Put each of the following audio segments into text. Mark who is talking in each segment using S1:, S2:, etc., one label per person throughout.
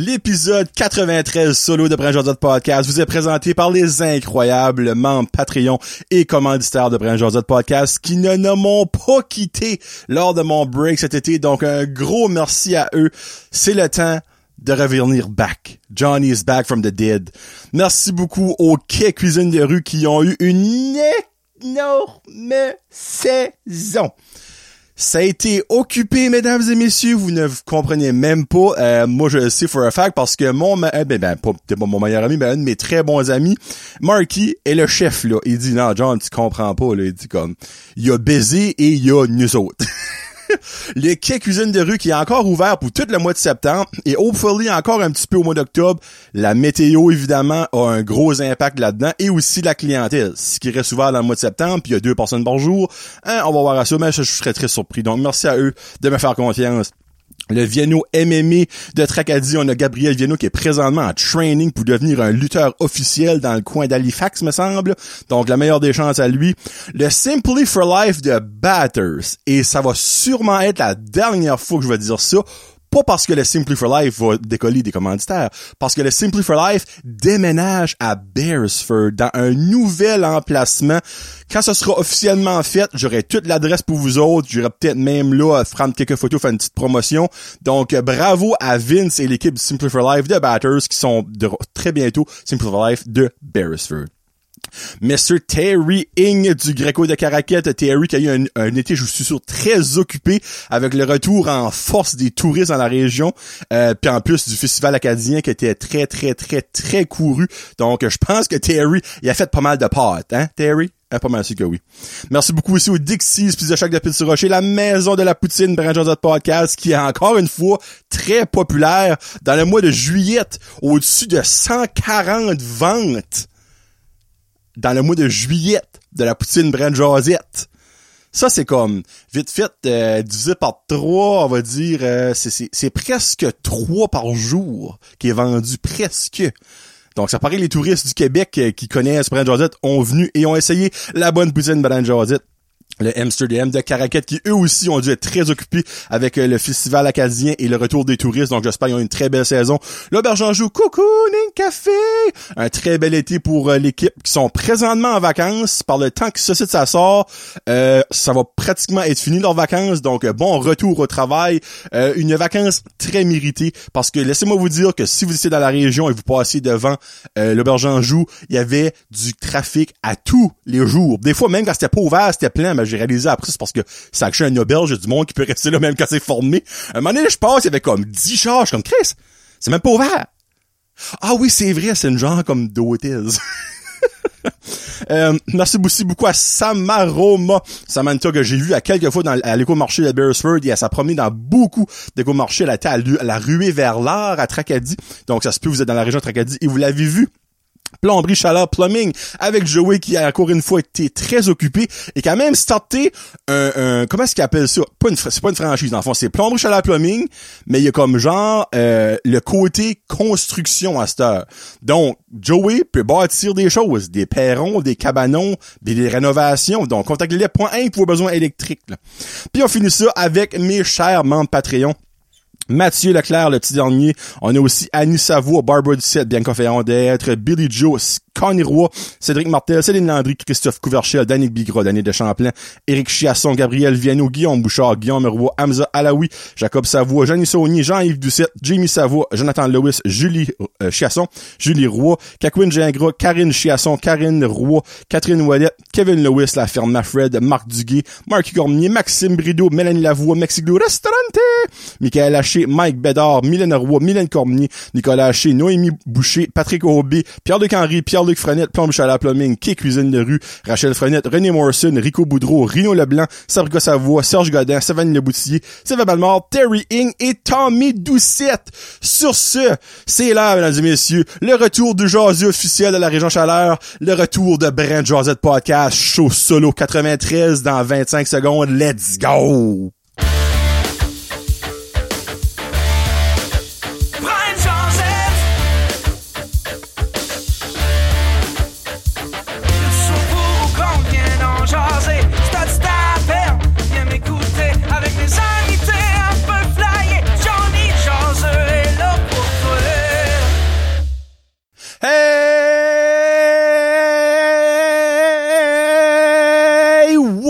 S1: L'épisode 93 solo de Brand Josette Podcast vous est présenté par les incroyables membres Patreon et commanditaires de Brand Josette Podcast qui ne, m'ont pas quitté lors de mon break cet été. Donc, un gros merci à eux. C'est le temps de revenir back. Johnny is back from the dead. Merci beaucoup aux Quai Cuisine de rue qui ont eu une énorme saison. Ça a été occupé, mesdames et messieurs, vous ne comprenez même pas. Euh, moi, je le sais for a fact parce que mon, euh, ben, ben, pas, pas mon meilleur ami, mais un de mes très bons amis, Marky, est le chef, là. Il dit, non, John, tu comprends pas, là. Il dit comme, il a baiser et il y a nous autres. le quai cuisine de rue qui est encore ouvert pour tout le mois de septembre et hopefully encore un petit peu au mois d'octobre. La météo, évidemment, a un gros impact là-dedans et aussi la clientèle. Ce qui reste ouvert dans le mois de septembre, puis il y a deux personnes par jour. Hein, on va voir à ça, mais je serais très surpris. Donc, merci à eux de me faire confiance le Vienno MMA de Tracadie. On a Gabriel Vienno qui est présentement en training pour devenir un lutteur officiel dans le coin d'Halifax, me semble. Donc, la meilleure des chances à lui. Le Simply for Life de Batters. Et ça va sûrement être la dernière fois que je vais dire ça pas parce que le Simply for Life va décoller des commanditaires, parce que le Simply for Life déménage à Beresford dans un nouvel emplacement. Quand ce sera officiellement fait, j'aurai toute l'adresse pour vous autres. J'aurai peut-être même là prendre quelques photos, faire une petite promotion. Donc, bravo à Vince et l'équipe Simply for Life de Batters qui sont de, très bientôt Simply for Life de Beresford. Mr. Terry Ing du Greco de Caraquette. Terry qui a eu un, été, je suis sûr, très occupé avec le retour en force des touristes dans la région. Euh, puis en plus du festival acadien qui était très, très, très, très couru. Donc, je pense que Terry, il a fait pas mal de potes, hein, Terry? Ah, pas mal sûr que oui. Merci beaucoup aussi au Dixie's Pizza Shack de Pizza Rocher, la maison de la poutine Brand Podcast, qui est encore une fois très populaire dans le mois de juillet, au-dessus de 140 ventes dans le mois de juillet de la poutine Brand Josette. Ça, c'est comme, vite fait, euh, divisé par trois, on va dire, euh, c'est presque trois par jour qui est vendu, presque. Donc, ça paraît les touristes du Québec euh, qui connaissent Brand Josette ont venu et ont essayé la bonne poutine Brand Josette le Amsterdam de Caracat qui eux aussi ont dû être très occupés avec euh, le festival acadien et le retour des touristes. Donc j'espère qu'ils ont une très belle saison. L'auberge en joue Cocooning Café. Un très bel été pour euh, l'équipe qui sont présentement en vacances. Par le temps que ce site ça sort, euh, ça va pratiquement être fini leurs vacances. Donc bon retour au travail. une vacance très méritée parce que laissez-moi vous dire que si vous étiez dans la région et vous passez devant l'auberge en joue, il y avait du trafic à tous les jours. Des fois même quand c'était pas ouvert, c'était plein j'ai réalisé après, c'est parce que ça a un Nobel, j'ai du monde qui peut rester là même quand c'est formé. Un moment donné, je passe, il y avait comme 10 charges, comme Chris, c'est même pas ouvert. Ah oui, c'est vrai, c'est une genre comme d'hôtels. euh, merci beaucoup à Samaroma, Samantha que j'ai vu à quelques fois dans, à l'éco-marché de Beresford et à sa promenade dans beaucoup d'éco-marchés. Elle été à, la ruée vers l'art à Tracadie. Donc ça se peut vous êtes dans la région de Tracadie et vous l'avez vu plomberie, chaleur, plumbing, avec Joey qui a encore une fois été très occupé et qui a même starté un, un comment est-ce qu'il appelle ça? C'est pas une franchise, en fond, c'est plomberie, chaleur, plumbing, mais il y a comme genre euh, le côté construction à cette heure. Donc, Joey peut bâtir des choses, des perrons, des cabanons, des, rénovations. Donc, contactez-les point 1 pour besoin électriques. Puis on finit ça avec mes chers membres Patreon. Mathieu Leclerc, le petit dernier. On a aussi Annie Savoie, Barbara Ducette, Bianca d'être Billy Joe, Connie Roy, Cédric Martel, Céline Landry, Christophe Couverchel, Daniel Bigra, Daniel de Champlain, Éric Chiasson, Gabriel Viano, Guillaume Bouchard, Guillaume Roy, Hamza Alaoui, Jacob Savoie, Jeannie Saunier, Jean-Yves Ducette, Jamie Savoie, Jonathan Lewis, Julie euh, Chiasson, Julie Roy, Kakwin Gingras, Karine Chiasson, Karine Roy, Catherine Ouellet, Kevin Lewis, La Ferme Mafred, Marc Duguay, Marc Cormier, Maxime Brideau, Mélanie Lavoie, Mexiglou Restaurante, Michael Haché, Mike Bédard, Mylène Roy, Mylène Cormier, Nicolas Haché, Noémie Boucher, Patrick Aubé, Pierre-Luc Henry, Pierre-Luc Frenette, Plombe Chalat Plumbing, Kay Cuisine de rue, Rachel Frenette, René Morrison, Rico Boudreau, Rino Leblanc, Sabrica Savoie, Serge Godin, Savane Leboutillier, Sylvain Balmort, Terry Ing et Tommy Doucette. Sur ce, c'est là, mesdames et messieurs, le retour du jaseux officiel de la région Chaleur, le retour de Brent Josette Podcast, show solo 93 dans 25 secondes. Let's go!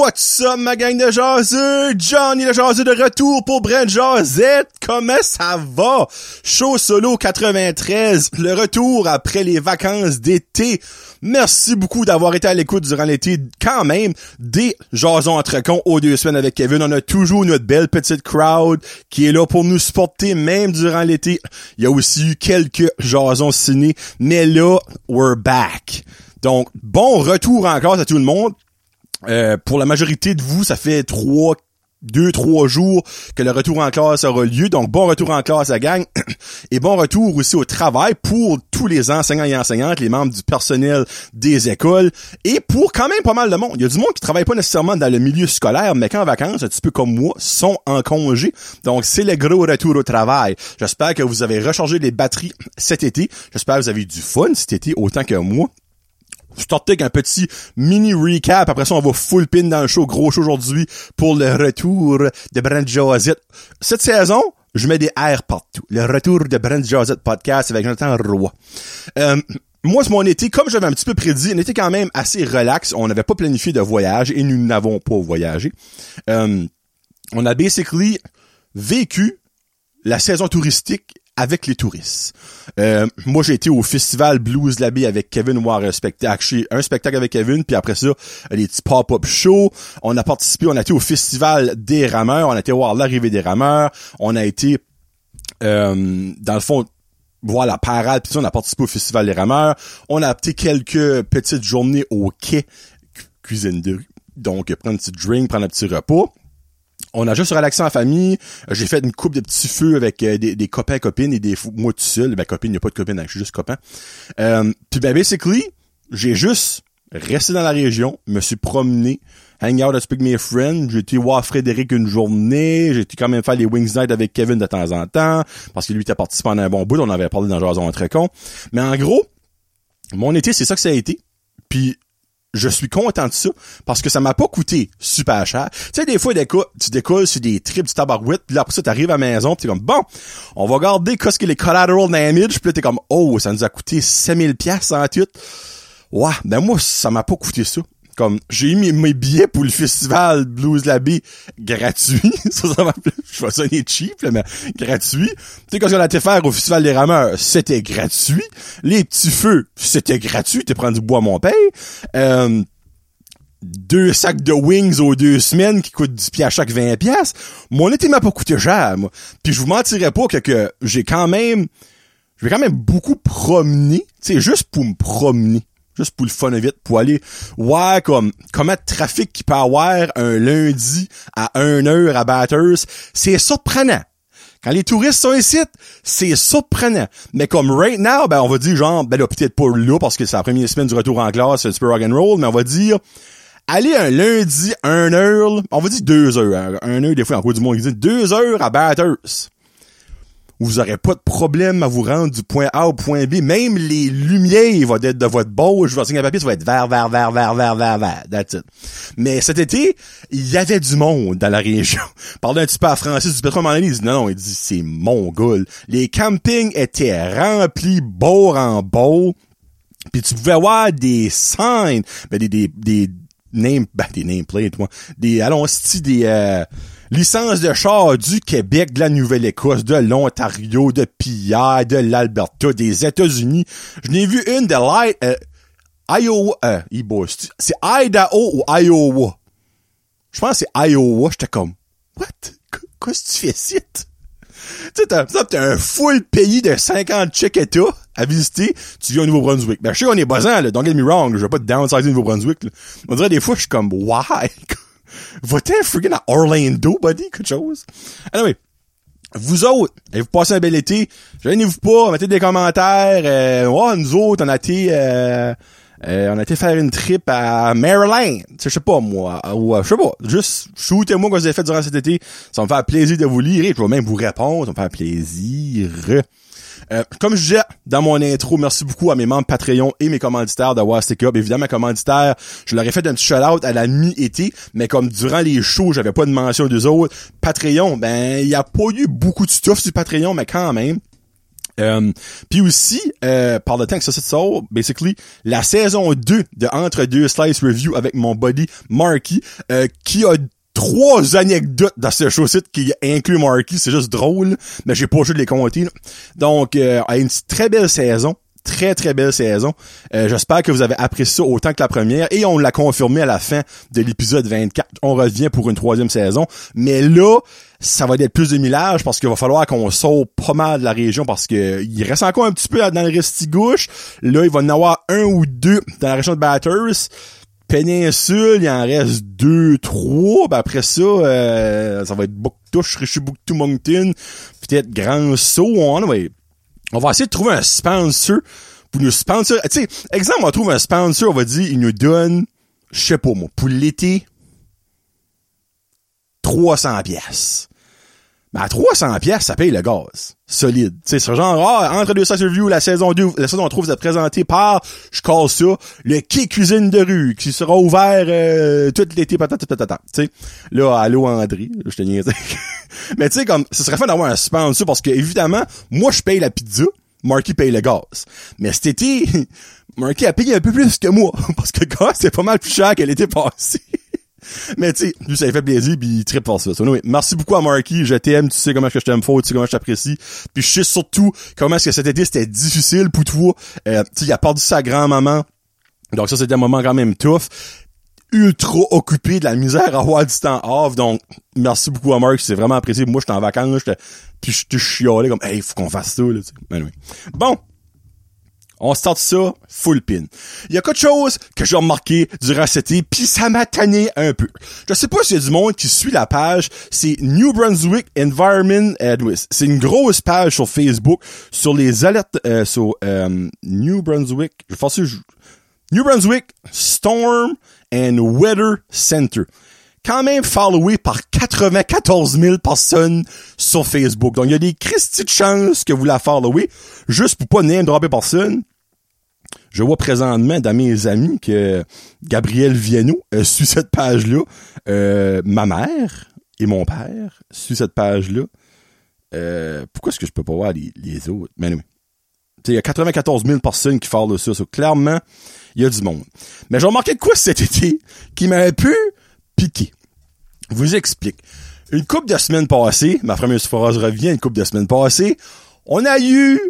S1: What's up, ma gang de jaseux? Johnny le jaseux de retour pour Brent Jazette. Comment ça va? Show solo 93. Le retour après les vacances d'été. Merci beaucoup d'avoir été à l'écoute durant l'été. Quand même, des jasons entre cons aux deux semaines avec Kevin. On a toujours notre belle petite crowd qui est là pour nous supporter même durant l'été. Il y a aussi eu quelques jasons ciné. Mais là, we're back. Donc, bon retour encore à tout le monde. Euh, pour la majorité de vous, ça fait trois, deux, trois jours que le retour en classe aura lieu. Donc, bon retour en classe à gang. Et bon retour aussi au travail pour tous les enseignants et enseignantes, les membres du personnel des écoles. Et pour quand même pas mal de monde. Il y a du monde qui travaille pas nécessairement dans le milieu scolaire, mais qu'en vacances, un petit peu comme moi, sont en congé. Donc, c'est le gros retour au travail. J'espère que vous avez rechargé les batteries cet été. J'espère que vous avez eu du fun cet été autant que moi starter avec un petit mini recap. Après ça, on va full pin dans le show, gros show aujourd'hui pour le retour de Brent Josette. Cette saison, je mets des airs partout. Le retour de Brent Josette podcast avec Jonathan Roy. Euh, moi, c'est mon été, comme j'avais un petit peu prédit, un été quand même assez relax. On n'avait pas planifié de voyage et nous n'avons pas voyagé. Euh, on a basically vécu la saison touristique avec les touristes. Euh, moi, j'ai été au festival Blues Labby avec Kevin voir un spectacle, un spectacle avec Kevin, puis après ça, les petits pop-up shows. On a participé, on a été au festival des rameurs, on a été voir l'arrivée des rameurs, on a été euh, dans le fond voir la parade, puis on a participé au festival des rameurs. On a été quelques petites journées au quai, cuisine de rue. Donc, prendre un petit drink, prendre un petit repas. On a juste relaxé en famille. J'ai fait une coupe de petits feux avec euh, des, copains copines et des moi tout seul. Ben copine, a pas de copine, je suis juste copain. Euh, puis ben basically, j'ai juste resté dans la région, me suis promené, hang out avec mes friends, j'ai été voir Frédéric une journée, j'ai été quand même faire les Wings Night avec Kevin de temps en temps, parce que lui était parti pendant un bon bout, on avait parlé dans Jason très con. Mais en gros, mon été, c'est ça que ça a été. Puis je suis content de ça parce que ça m'a pas coûté super cher. Tu sais, des fois, tu décolles sur des trips du tabarouette, puis là, après ça, t'arrives à la maison, pis t'es comme, bon, on va garder qu'est-ce que les collateral damage, puis là, t'es comme, oh, ça nous a coûté 5000 pièces en tout. Ouais, ben moi, ça m'a pas coûté ça. Comme, j'ai mis mes billets pour le festival Blues Labby gratuit. ça, ça m'a je vais sonner cheap, mais gratuit. Tu sais, quand on a été faire au festival des rameurs, c'était gratuit. Les petits feux, c'était gratuit. T'es prendre du bois mon père. Euh, deux sacs de wings aux deux semaines qui coûtent 10 pièces à chaque 20 pièces. Mon été m'a pas coûté cher, moi. Puis je vous mentirais pas que, que j'ai quand même, je vais quand même beaucoup promener, tu sais, juste pour me promener juste pour le fun vite, pour aller voir comme comment de trafic qui peut avoir un lundi à 1 heure à Batters, c'est surprenant. Quand les touristes sont ici, c'est surprenant. Mais comme right now, ben on va dire genre, ben là peut-être pas là parce que c'est la première semaine du retour en classe, c'est un petit peu rock and roll, mais on va dire aller un lundi, 1 heure, on va dire 2 heures, 1 heure des fois en cours du monde, ils disent 2 heures à Batters vous aurez pas de problème à vous rendre du point A au point B. Même les lumières vont être de votre beau. Je vais signer un papier, ça va être vert, vert, vert, vert, vert, vert, vert. That's it. Mais cet été, il y avait du monde dans la région. Parler un petit peu à Francis du pétrole, il dit, non, non, il dit, c'est mongol. Les campings étaient remplis, beau en beau. Puis tu pouvais voir des signes, ben des, des, des name, ben des nameplates, moi. Des, allons, des, euh, licence de char du Québec, de la Nouvelle-Écosse, de l'Ontario, de Pierre, de l'Alberta, des États-Unis. Je n'ai vu une de l'Iowa, euh, Iowa, euh, c'est Idaho ou Iowa? Je pense que c'est Iowa. J'étais comme, what? Qu'est-ce que tu fais ici? Tu sais, t'as, un full pays de 50 check à visiter, tu viens au Nouveau-Brunswick. Ben, je sais qu'on est buzzant, là, don't get me wrong, je veux pas te downsizer au Nouveau-Brunswick, On dirait des fois, je suis comme, why? Va-t'en friggin' à Orlando, buddy, quelque chose? Anyway. Vous autres, vous passez un bel été, gênez-vous pas, mettez des commentaires, euh, nous autres, on a été, euh, euh, on a été faire une trip à Maryland, je sais pas moi, ou je sais pas, juste shootez-moi ce que vous avez fait durant cet été, ça va me faire plaisir de vous lire et je vais même vous répondre, ça va me faire plaisir. Euh, comme je disais dans mon intro, merci beaucoup à mes membres Patreon et mes commanditaires d'avoir stick up. Évidemment, mes commanditaires, je leur ai fait un petit shout-out à la mi-été, mais comme durant les shows, j'avais pas de mention d'eux autres. Patreon, ben, il y a pas eu beaucoup de stuff sur Patreon, mais quand même. Euh, puis aussi, euh, par le temps que ça se sort, basically, la saison 2 de Entre deux Slice Review avec mon buddy Marky, euh, qui a trois anecdotes dans ce show-site qui inclut Marky, c'est juste drôle, mais j'ai pas joué de les compter. là. Donc, euh, une très belle saison. Très, très belle saison. Euh, J'espère que vous avez apprécié ça autant que la première. Et on l'a confirmé à la fin de l'épisode 24. On revient pour une troisième saison. Mais là, ça va être plus de millage parce qu'il va falloir qu'on sorte pas mal de la région parce que il reste encore un petit peu dans le restigouche. Là, il va y en avoir un ou deux dans la région de Batters. Péninsule, il en reste deux, trois. Ben après ça, euh, ça va être Bouctouche, Richibouctou, Moncton, peut-être Grand Saut. On, ouais. on va essayer de trouver un sponsor pour nous sponsor. Tu sais, exemple, on trouve un sponsor, on va dire, il nous donne, je sais pas moi, pour l'été, 300 pièces. Mais à 300 pièces, ça paye le gaz. Solide. C'est genre, ah, entre deux sets review, la saison 2, la saison 3 vous êtes présenté par, je casse ça, le quai cuisine de rue, qui sera ouvert, euh, tout l'été, patata, patata. Tu sais, là, allô André, je te niaise. Mais tu sais, comme, ce serait fun d'avoir un sponsor parce que, évidemment, moi, je paye la pizza, Marky paye le gaz. Mais cet été, Marky a payé un peu plus que moi, parce que le gaz, c'est pas mal plus cher que l'été passé. Mais tu sais, lui, ça lui fait plaisir, puis il tripe pour ça. So, anyway, merci beaucoup à Marky, je t'aime, tu sais comment je t'aime fort, tu sais comment je t'apprécie. Puis je sais surtout comment est-ce que cet été, c'était difficile pour toi. Euh, tu sais, il a perdu sa grand-maman. Donc ça, c'était un moment quand même tough. Ultra occupé de la misère à avoir du temps off. Donc, merci beaucoup à Mark, c'est vraiment apprécié. Moi, j'étais en vacances, j'étais, puis je te chialais comme, hey, faut qu'on fasse ça, là, tu sais. Bon, on start ça full pin. Il y a quelque chose que j'ai remarqué durant cet été, puis ça m'a tanné un peu. Je sais pas s'il y a du monde qui suit la page, c'est New Brunswick Environment Advice. C'est une grosse page sur Facebook sur les alertes euh, sur euh, New Brunswick. Je je- New Brunswick Storm and Weather Center. Quand même followé par 94 000 personnes sur Facebook. Donc, il y a des Christy de chances que vous la followez, juste pour pas name dropper personne. Je vois présentement dans mes amis que Gabriel Viano euh, suit cette page-là. Euh, ma mère et mon père suivent cette page-là. Euh, pourquoi est-ce que je peux pas voir les, autres? Mais anyway. Il y a 94 000 personnes qui parlent de ça. So, clairement, il y a du monde. Mais j'ai remarqué quoi cet été qui m'a un peu piqué. Je vous explique. Une couple de semaines passées, ma première phrase revient, une couple de semaines passées, on a eu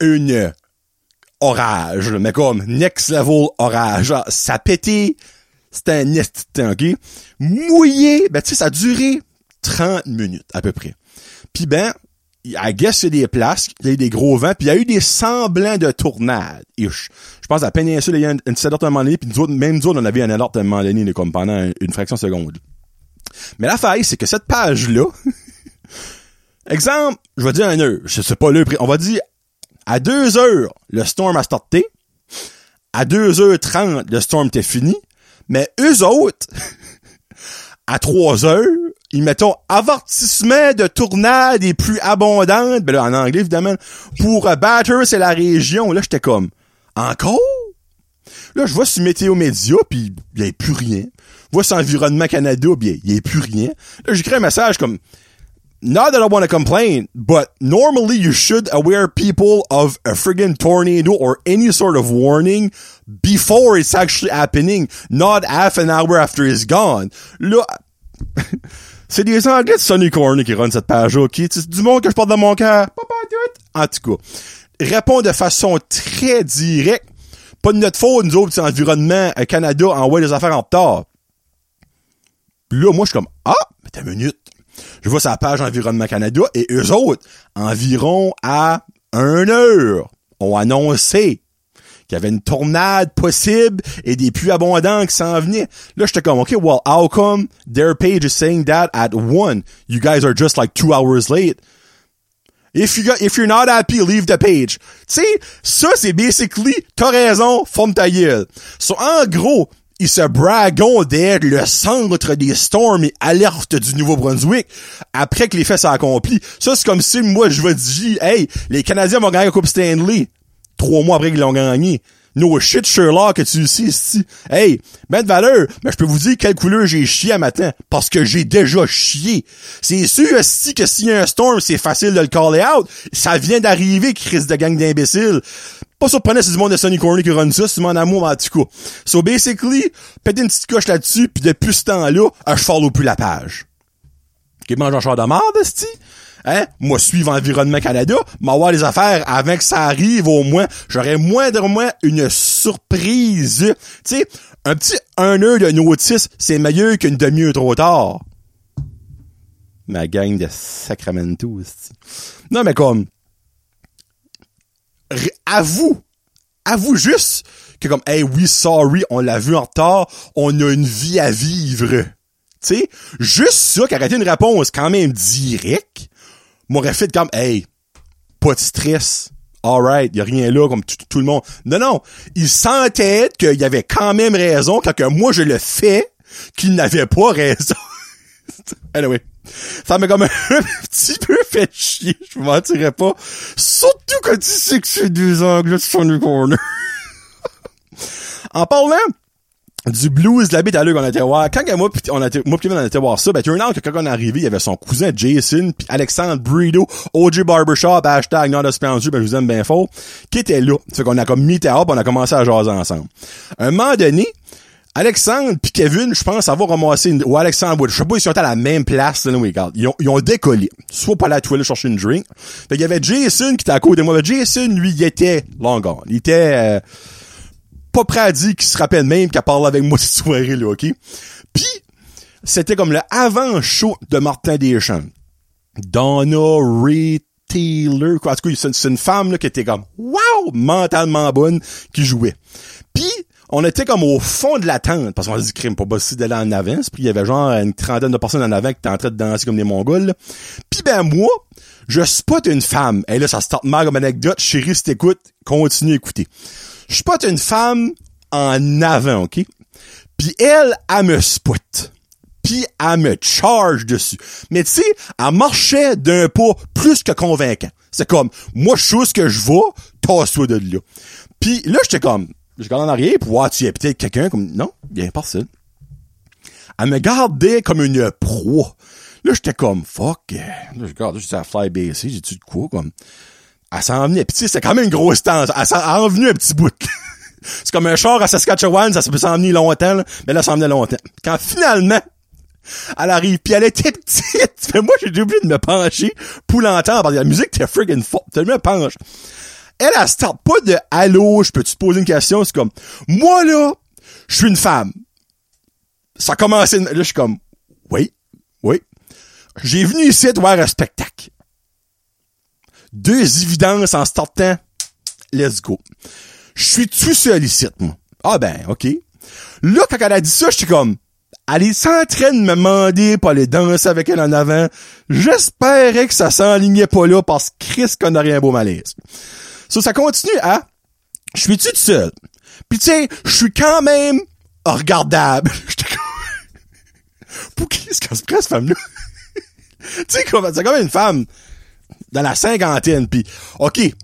S1: une orage, mais comme next level orage. Genre, ça pété, c'était un esti ok? Mouillé, ben tu sais, ça a duré 30 minutes à peu près. Puis ben, I guess a des places, il y a eu des gros vents, puis il y a eu des semblants de tornades. ish. Je pense à la péninsule, il y a une, une alerte un moment donné, puis nous autres, même nous autres, on avait un alerte à un moment donné, comme pendant une, une fraction de seconde. Mais la faille, c'est que cette page-là, exemple, je vais dire un heure, sais pas l'heure, pré- on va dire à 2 heures, le storm a starté. À 2h30, le storm était fini. Mais eux autres, à 3 heures, ils mettent avertissement de tornade les plus abondantes. Ben là, en anglais, évidemment. Pour euh, Batters, c'est la région. Là, j'étais comme, encore? Là, je vois sur Météo Média, puis il n'y a plus rien. Je vois sur Environnement Canada, puis il n'y a plus rien. Là, j'écris un message comme, not that I want to complain, but normally you should aware people of a friggin' tornado or any sort of warning before it's actually happening, not half an hour after it's gone. Là, c'est des Anglais de Sonny Corner qui run cette page-là, ok? C'est du monde que je porte dans mon cœur. En tout cas, répond de façon très directe. Pas de notre faute, nous autres, c'est Environnement euh, Canada envoie des affaires en retard. Là, moi, je suis comme, ah, mais t'as une minute. Je vois sa page Environnement Canada et eux autres, environ à une heure, ont annoncé qu'il y avait une tornade possible et des pluies abondantes qui s'en venaient. Là, j'étais comme, OK, well, how come their page is saying that at one? You guys are just like two hours late. If you got, if you're not happy, leave the page. Tu sais, ça, c'est basically, t'as raison, forme. So, en gros, ils se d'être le centre des storms et alertes du Nouveau-Brunswick après que les faits s'accomplissent. Ça, c'est comme si moi, je veux dire, hey, les Canadiens vont gagner la Coupe Stanley. Trois mois après qu'ils l'ont gagné. No shit Sherlock que tu sais ici. Hey, ben de valeur, mais je peux vous dire quelle couleur j'ai chié à matin. Parce que j'ai déjà chié. C'est sûr si que s'il y a un storm, c'est facile de le caller out. Ça vient d'arriver, Chris de gang d'imbéciles. Pas surprenant, c'est du monde de Sonny Corny qui run ça, c'est mon amour en tout cas. So basically, péter une petite coche là-dessus, puis depuis ce temps-là, je follow plus la page. Ok, mange un char de merde, esti? Hein? Moi, suivre Environnement Canada, m'avoir les affaires avant que ça arrive au moins. J'aurais moins de moins une surprise. Tu sais, un petit un heure de notice, c'est meilleur qu'une demi-heure trop tard. Ma gang de Sacramento, esti. Non, mais comme, avoue, avoue juste que comme, hey, oui, sorry, on l'a vu en retard, on a une vie à vivre. Tu sais, juste ça, qu'arrêter une réponse quand même directe, m'aurait fait comme, hey, pas de stress. Alright, y a rien là comme tout, le monde. Non, non, il sentait qu'il y avait quand même raison quand que moi je le fais, qu'il n'avait pas raison. anyway. Ça m'a comme un petit peu fait chier, je vous mentirais pas. Surtout quand tu sais que c'est deux angles sur le corner. en parlant du blues de la bête à qu'on a été voir. Quand moi pis on été, moi on voir ça, ben turn out que quand on est arrivé, il y avait son cousin Jason puis Alexandre Bredo, OG Barbershop, hashtag not a ben je vous aime bien fort, qui était là. Fait qu'on a comme meet up, on a commencé à jaser ensemble. un moment donné, Alexandre puis Kevin, je pense, avoir ramassé une, ou Alexandre je sais pas, ils sont à la même place, là, regarde. Ils ont, ils ont décollé. Soit pas la toilette chercher une drink. Fait qu'il y avait Jason qui était à côté de moi. Jason, lui, il était long. Il était, euh, pas prêt à dire qu'il se rappelle même qu'il a parlé avec moi cette soirée-là, ok? Puis, c'était comme le avant-show de Martin Deschamps. Donna Ray Taylor, quoi. En tout cas, c'est une femme, là, qui était comme, wow, mentalement bonne, qui jouait. Puis, on était comme au fond de la tente, parce qu'on a dit crime pas possible d'aller en avance, puis il y avait genre une trentaine de personnes en avant qui étaient en train de danser comme des mongols. Puis ben moi, je spot une femme. Et là, ça start mal comme anecdote. Chérie, si t'écoutes, continue à écouter. Je spot une femme en avant, OK? Puis elle, elle me spot. Puis elle me charge dessus. Mais tu sais, elle marchait d'un pas plus que convaincant. C'est comme, moi, je sais ce que je vois, tasse-toi de là. Puis là, j'étais comme, je regarde en arrière pour voir, tu y a peut-être quelqu'un comme, non, bien personne. Elle me gardait comme une proie. Là, j'étais comme, fuck. Là, je regarde, je à fly baissé, j'ai-tu de quoi, comme. Elle s'en venait. Puis tu sais, c'est quand même une grosse tente. Elle s'en venue un petit bout. c'est comme un char à Saskatchewan, ça peut s'en venir longtemps, là. Mais là, ça s'en venait longtemps. Quand finalement, elle arrive, puis elle était petite. Mais moi, j'ai oublié de me pencher pour l'entendre, parce que la musique était friggin' forte. Me penche elle, elle start pas de allô, je peux-tu te poser une question? C'est comme, moi, là, je suis une femme. Ça a commencé, là, je suis comme, oui, oui. J'ai venu ici voir un spectacle. Deux évidences en startant. Let's go. Je suis tout seul ici, moi. Ah ben, ok. Là, quand elle a dit ça, j'étais comme, elle est en train de me demander pour aller danser avec elle en avant. J'espérais que ça s'enlignait pas là parce que Chris qu'on rien beau malaise. So, ça continue à, je suis tout seul? Puis tu sais, je suis quand même regardable. Pour qui est-ce qu'elle se prend, cette femme-là? tu sais, c'est comme une femme dans la cinquantaine, puis OK, elle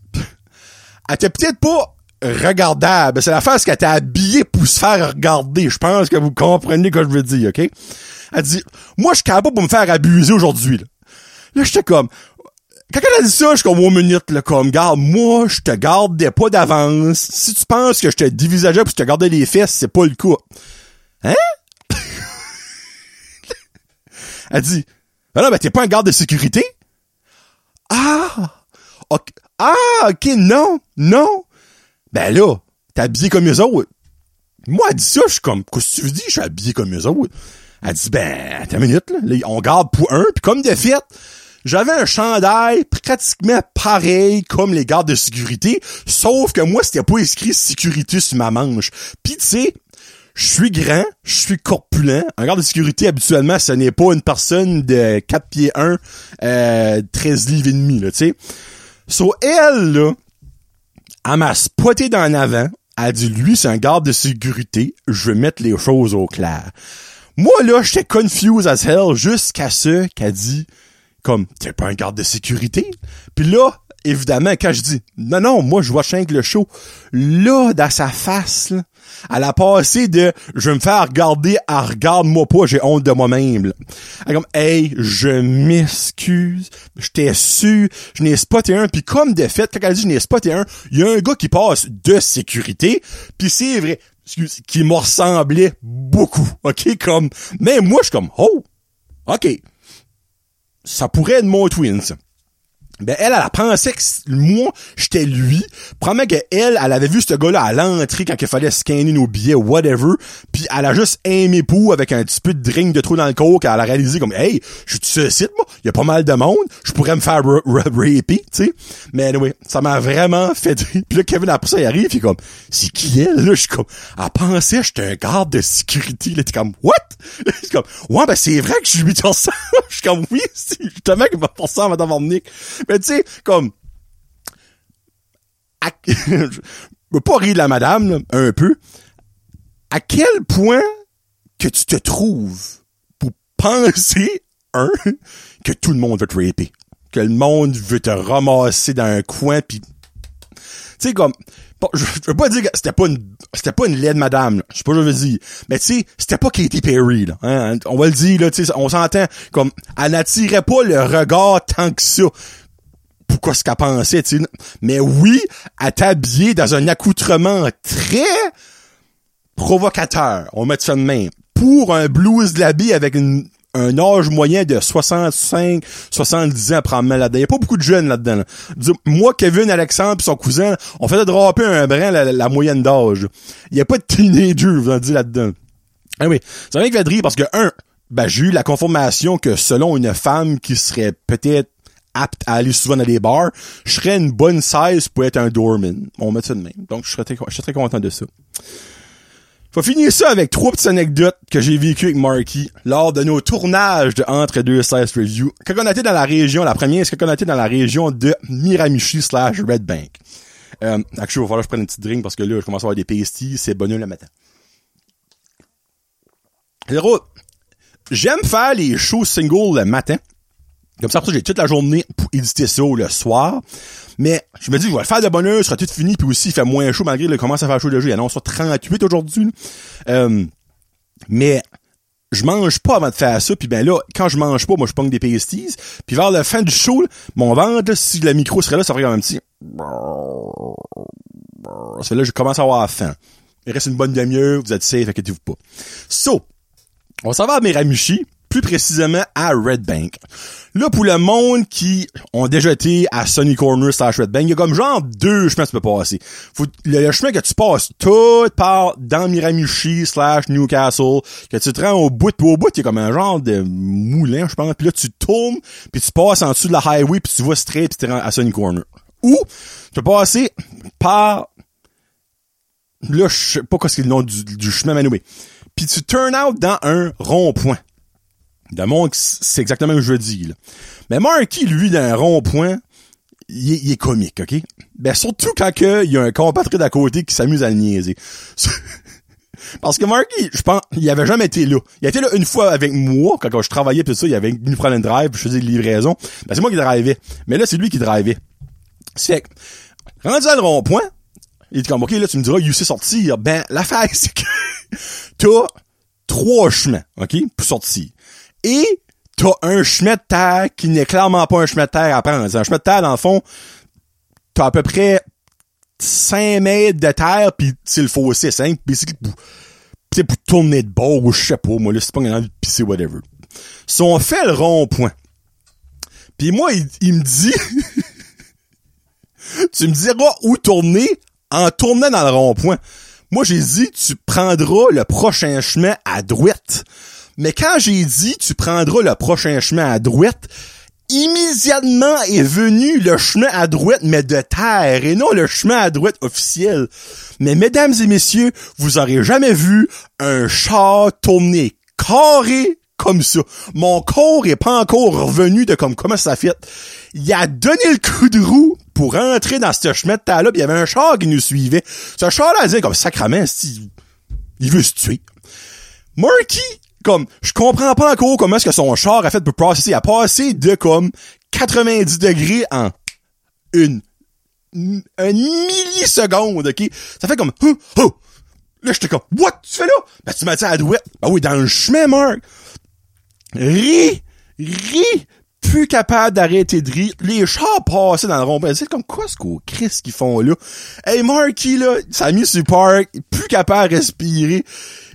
S1: était peut-être pas regardable. C'est la face qu'elle était habillée pour se faire regarder. Je pense que vous comprenez ce que je veux dire, OK? Elle dit, moi, je suis capable pour me faire abuser aujourd'hui. Là, là j'étais comme, quand elle a dit ça, je suis comme, au minute, là, comme, garde, moi, je te garde des pas d'avance. Si tu penses que je te divisageais pour te garder les fesses, c'est pas le cas. Hein? elle dit, ah non, ben, t'es pas un garde de sécurité? Ah! Ah, ok, non, non. Ben là, t'es habillé comme les autres. Moi, elle dit ça, je suis comme, qu'est-ce que tu veux dire, je suis habillé comme les autres? Elle dit, ben, attends une minute, là, on garde pour un, puis comme de fait, j'avais un chandail pratiquement pareil comme les gardes de sécurité, sauf que moi, c'était pas écrit sécurité sur ma manche. Pis tu sais, je suis grand, je suis corpulent. Un garde de sécurité, habituellement, ce n'est pas une personne de 4 pieds 1, euh, 13 livres et demi, là, tu sais. So, elle, là, elle m'a spoté dans l'avant. Elle dit, lui, c'est un garde de sécurité. Je vais mettre les choses au clair. Moi, là, j'étais confused as hell jusqu'à ce qu'elle dit, comme, t'es pas un garde de sécurité? Puis là, évidemment, quand je dis, non, non, moi, je vois Shank le show, là, dans sa face, là, elle a passé de, je vais me faire regarder à regarde-moi pas, j'ai honte de moi-même, Elle comme, hey, je m'excuse, je t'ai su, je n'ai spoté un, puis comme de fait, quand elle dit je n'ai spoté un, il y a un gars qui passe de sécurité, puis c'est vrai, excuse, qui m'a ressemblé beaucoup, ok, comme, mais moi, je suis comme, oh, ok, ça pourrait être mon twin, ça ben elle, elle a pensé que moi, j'étais lui. Probablement qu'elle, elle avait vu ce gars-là à l'entrée quand il fallait scanner nos billets, whatever. Puis elle a juste aimé pour avec un petit peu de drink de trop dans le corps, qu'elle a réalisé comme, hey, je suis ce site, moi. Il y a pas mal de monde. Je pourrais me faire raper, tu sais. Mais anyway, ça m'a vraiment fait Puis là, Kevin, après ça, il arrive, il est comme, c'est qui elle, là? Je suis comme, elle pensait que j'étais un garde de sécurité, là. T'es comme, what? Je suis comme, ouais, ben c'est vrai que je dis ça. Je suis comme, oui, c'est justement qu'il m'a ça, Madame Nick. Mais tu sais, comme... je veux pas rire de la madame, un peu. À quel point que tu te trouves pour penser, un, que tout le monde veut te raper? Que le monde veut te ramasser dans un coin, puis... Tu sais, comme... je, veux pas dire que c'était pas une c'était pas une laide madame, là. Je sais pas ce que je veux dire. Mais tu sais, c'était pas Katy Perry, là. Hein? On va le dire, là, tu sais, on s'entend comme elle n'attirait pas le regard tant que ça pourquoi ce qu'elle pensait, tu. Mais oui, elle habillée dans un accoutrement très provocateur. On met ça de même. Pour un blues de l'habit avec un âge moyen de 65, 70 ans probablement là-dedans. Il n'y a pas beaucoup de jeunes là-dedans. Moi, Kevin, Alexandre et son cousin, on faisait draper un brin la, moyenne d'âge. Il n'y a pas de teenager, vous en dites là-dedans. Ah oui, c'est vrai que fait rire parce que, un, ben, j'ai eu la confirmation que selon une femme qui serait peut-être apte à aller souvent dans les bars, je serais une bonne size pour être un doorman. On met ça de même. Donc, je serais très, je serais très content de ça. Faut finir ça avec trois petites anecdotes que j'ai vécues avec Marky lors de nos tournages de Entre deux Size Review. Quand on était dans la région, la première, c'est quand on était dans la région de Miramichi slash Red Bank. Euh, actuellement, il va falloir que je prenne une petite drink parce que là, je commence à avoir des pasties, c'est bonheur le matin. j'aime faire les shows singles le matin. Comme ça, après j'ai toute la journée pour éditer ça le soir. Mais je me dis, je vais le faire de bonne heure, ce sera tout fini, puis aussi, il fait moins chaud malgré le commence à faire chaud de jeu. Il annonce 38 aujourd'hui. Euh, mais je mange pas avant de faire ça, puis ben là, quand je mange pas, moi je pogne des pasties. Puis vers la fin du show, mon ventre, si le micro serait là, ça ferait comme un petit... Ça fait là, je commence à avoir faim. Il reste une bonne demi-heure, vous êtes safe, inquiétez-vous pas. So, on s'en va à Miramushi, plus précisément à Red Bank. Là, pour le monde qui ont déjà été à Sunny Corner slash Red Bank, il y a comme genre deux chemins que tu peux passer. Faut, le, chemin que tu passes tout par dans Miramichi slash Newcastle, que tu te rends au bout, au bout, il y a comme un genre de moulin, je pense, puis là, tu tournes, puis tu passes en dessous de la highway, puis tu vas straight, puis tu te rends à Sunny Corner. Ou, tu peux passer par... Là, je sais pas quoi c'est le nom du, du chemin, mais Puis tu turn out dans un rond-point. De c'est exactement ce que je dis. Là. Mais Marky, lui, d'un rond-point, il, est comique, OK? Ben, surtout quand il y a un compatriote d'à côté qui s'amuse à le niaiser. Parce que Marky, je pense, il avait jamais été là. Il a été là une fois avec moi, quand, je travaillais pis ça, il avait une prendre drive, je faisais des livraisons. Ben, c'est moi qui drivais. Mais là, c'est lui qui drivait. C'est que, rendu à le rond-point, il dit comme, OK, là, tu me diras, il sait sortir. Ben, l'affaire, c'est que t'as trois chemins, OK, pour sortir et t'as un chemin de terre qui n'est clairement pas un chemin de terre à prendre. Un chemin de terre, dans le fond, t'as à peu près 5 mètres de terre, puis c'est le fossé, 5, puis c'est pour, tourner de bord, ou je sais pas, moi, là, c'est pas une envie de pisser, whatever. Si on fait le rond-point, puis moi, il, me dit, tu me diras où tourner en tournant dans le rond-point. Moi, j'ai dit, tu prendras le prochain chemin à droite. Mais quand j'ai dit tu prendras le prochain chemin à droite, immédiatement est venu le chemin à droite, mais de terre, et non le chemin à droite officiel. Mais mesdames et messieurs, vous aurez jamais vu un char tourner carré comme ça. Mon corps est pas encore revenu de comme comment ça fait? Il a donné le coup de roue pour entrer dans ce chemin de terre-là, il y avait un char qui nous suivait. Ce char-là disait comme sacrament, il veut se tuer. Murky comme, je comprends pas encore comment est-ce que son char a fait pour. Il a passé de comme 90 degrés en une, une milliseconde, ok? Ça fait comme, oh, oh. Là, j'étais comme, what, tu fais là? Ben, tu m'as dit à la douette. Ben oui, dans le chemin, Mark. Ri, ri, plus capable d'arrêter de. Les chars passaient dans le rond C'est comme quoi ce qu'au Christ qu'ils font là? Hey Marky là, ça a mis plus capable de respirer.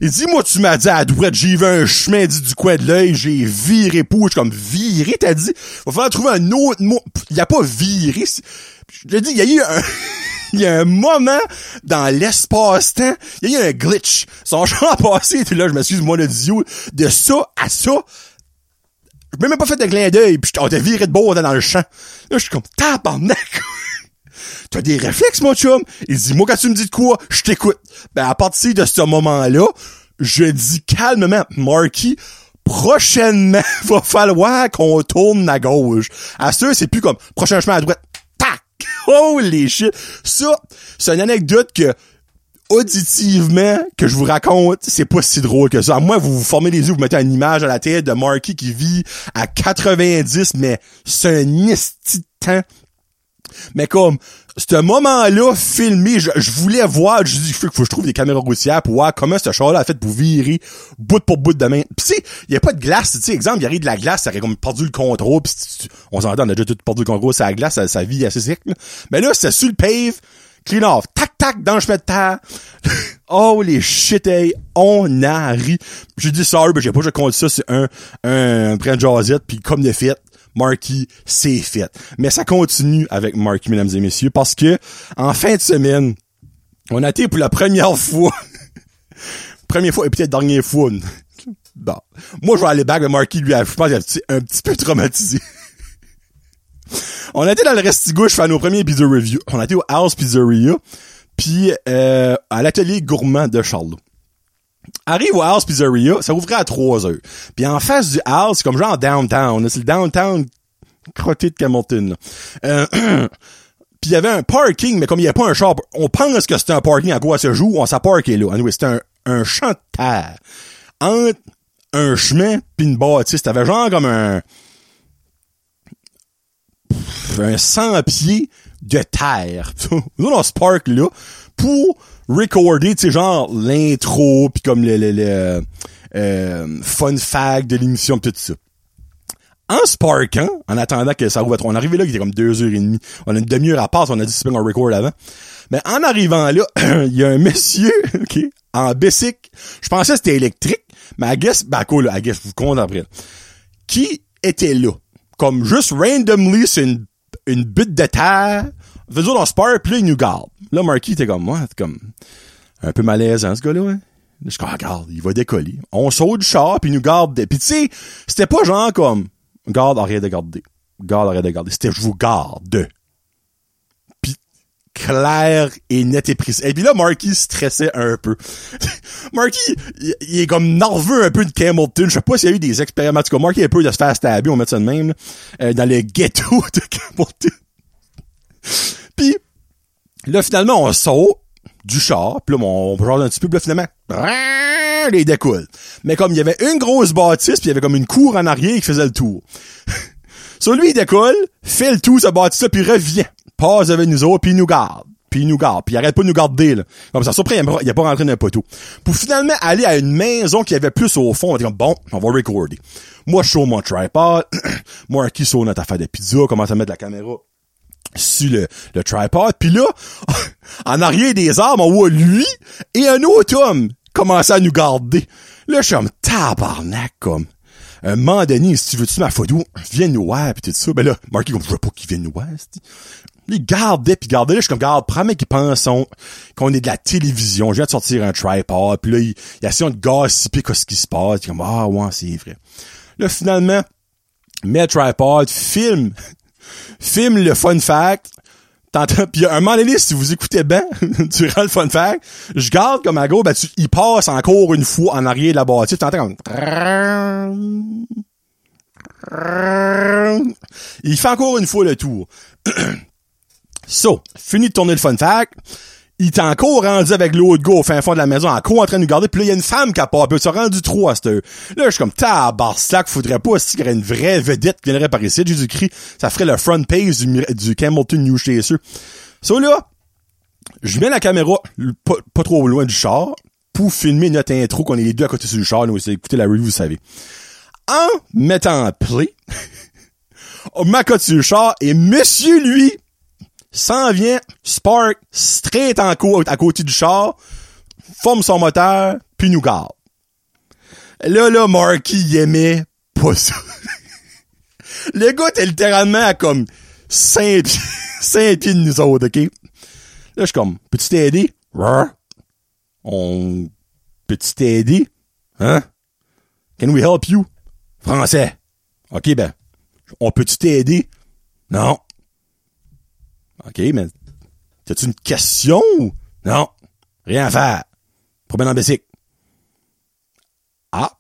S1: Il dit moi tu m'as dit à droite, j'ai vu un chemin dit du coin de l'œil, j'ai viré pour, comme viré, t'as dit? Va falloir trouver un autre mot. Il a pas viré. Je dit, il y a eu un il y a un moment dans l'espace-temps, il y a eu un glitch. Son char a passé, et là, je m'excuse, moi, le dieu, de ça à ça, j'ai même pas fait de clin d'œil, pis on t'a viré de beau dans le champ. Là, je suis comme, tabarnak! T'as des réflexes, mon chum? Il dit, moi, quand tu me dis de quoi, je t'écoute. Ben, à partir de ce moment-là, je dis calmement, Marky, prochainement, va falloir qu'on tourne à gauche. À ce, c'est plus comme, prochain chemin à droite. Tac! Holy shit! Ça, c'est une anecdote que, auditivement que je vous raconte, c'est pas si drôle que ça. À moins vous vous formez les yeux, vous mettez une image à la tête de Marky qui vit à 90, mais c'est un esti temps. Mais comme, ce moment-là, filmé, je, voulais voir, je dis, faut que je trouve des caméras routières pour voir comment ce char-là a fait pour virer bout pour bout de main. Pis tu y a pas de glace, tu sais, exemple, y arrive de la glace, ça aurait comme perdu le contrôle, pis on s'entend, on a déjà tout perdu le contrôle, c'est la glace, ça, ça vit assez sec, Mais là, c'est sur le pave, clean off, tac tac dans le chemin de terre. oh les shit hey, on a ri. J'ai dit sorry, mais j'ai pas je compte ça, c'est un un Brent Josette puis comme de fait, Marky, c'est fait. Mais ça continue avec Marky, mesdames et messieurs, parce que en fin de semaine, on a été pour la première fois, première fois et peut-être dernière fois. Bon. Moi, je vais aller back, mais Marky, lui, je pense qu'il est un petit peu traumatisé. On a été dans le Restigouche faire nos premiers pizza review. On a été au House Pizzeria, puis euh, à l'atelier gourmand de Charlot. Arrive au House Pizzeria, ça ouvrait à 3 heures. Puis en face du House, c'est comme genre downtown. C'est le downtown crotté de Camilton. Euh, puis il y avait un parking, mais comme il n'y a pas un shop, on pense que c'était un parking à quoi se joue, on s'est parké là. Anyway, c'était un, un champ de terre. Entre un chemin puis une bâtisse. T'avais genre comme un un 100 pieds de terre. Nous, dans ce parc-là, pour recorder, tu sais, genre, l'intro, puis comme le, le, le euh, fun fact de l'émission, tout ça. En se parquant, en attendant que ça rouvre On est arrivé là, il était comme deux heures et demie. On a une demi-heure à passe, on a dit c'est un record avant. Mais en arrivant là, il y a un monsieur, ok, en basic. Je pensais que c'était électrique, mais I guess, bah cool, I guess, vous comptez après. Qui était là? Comme juste randomly, c'est une une butte de terre. Fait dans ce parc, puis là, il nous garde. Là, Marky était comme, moi, comme, un peu malaisant, ce gars-là, hein? Je dis, regarde, il va décoller. On saute du char, puis il nous garde. Puis tu sais, c'était pas genre comme, garde, arrête de garder. Garde, arrête de garder. C'était, je vous garde. Clair et net et précis. Et puis là, Marky stressait un peu. Marky, il, est comme nerveux un peu de Camelton. Je sais pas s'il y a eu des expériments. En Marky est un peu de se faire stabber, on met ça de même, euh, dans le ghetto de Camelton. Puis, là, finalement, on sort du char, puis là, on, on un petit peu, puis là, finalement, les découle. Mais comme il y avait une grosse bâtisse, puis il y avait comme une cour en arrière qui faisait le tour. Sur lui, il décolle, fait le tour, ce bâtisse-là, puis revient. Passe avec nous autres, puis il nous garde. Puis il nous garde. Puis il arrête pas de nous garder, là. Comme ça, surpris, il a pas rentré dans un poteau. Pour finalement aller à une maison qui avait plus au fond, on dit comme, bon, on va recorder. Moi, je show mon tripod. Moi, qui saute notre affaire de pizza, commence à mettre la caméra sur le, le tripod. Puis là, en arrière des arbres, on voit lui et un autre homme commencer à nous garder. Là, je suis comme tabarnak, comme. Un moment donné, si tu veux-tu ma photo, viens nous voir, pis tout ça. Ben là, Marky, comme, je pas qu'il vienne nous voir, il gardait, puis gardait, là, je suis comme, garde, prends qui pense qu'on est de la télévision, je viens de sortir un tripod, puis là, il, il a de gossiper qu'est-ce qui se passe, comme, ah, ouais, c'est vrai. Là, finalement, met le tripod, filme filme le fun fact, T'entends, pis un moment si vous écoutez bien, durant le fun fact, je garde comme à gauche, ben, tu, il passe encore une fois en arrière de la bâtisse, t'entends comme... Il fait encore une fois le tour. so, fini de tourner le fun fact, il est encore rendu avec l'autre gars au fin fond de la maison, encore en train de nous garder, puis là, il y a une femme qui a pas, puis ça rendu trop à cette. Là, je suis comme, tabarnak, faudrait pas qu'il y aurait une vraie vedette qui viendrait par ici, Jésus-Christ, ça ferait le front page du, du Camelton New Chaser. So là, je mets la caméra pas, pas trop loin du char, pour filmer notre intro qu'on est les deux à côté du char, nous, écoutez la review, vous savez. En mettant play, on côté sur le char, et monsieur, lui, s'en vient, spark, straight en cours à côté du char, forme son moteur, puis nous garde. Là, là, Marky, il aimait pas ça. le gars était littéralement à comme 5 pieds, 5 pieds de nous autres, OK? Là, je suis comme, peux-tu t'aider? On, peux-tu t'aider? Hein? Can we help you? Français. OK, ben, on peut-tu t'aider? Non. OK, mais t'as-tu une question? Non. Rien à faire. Promène en. Ah.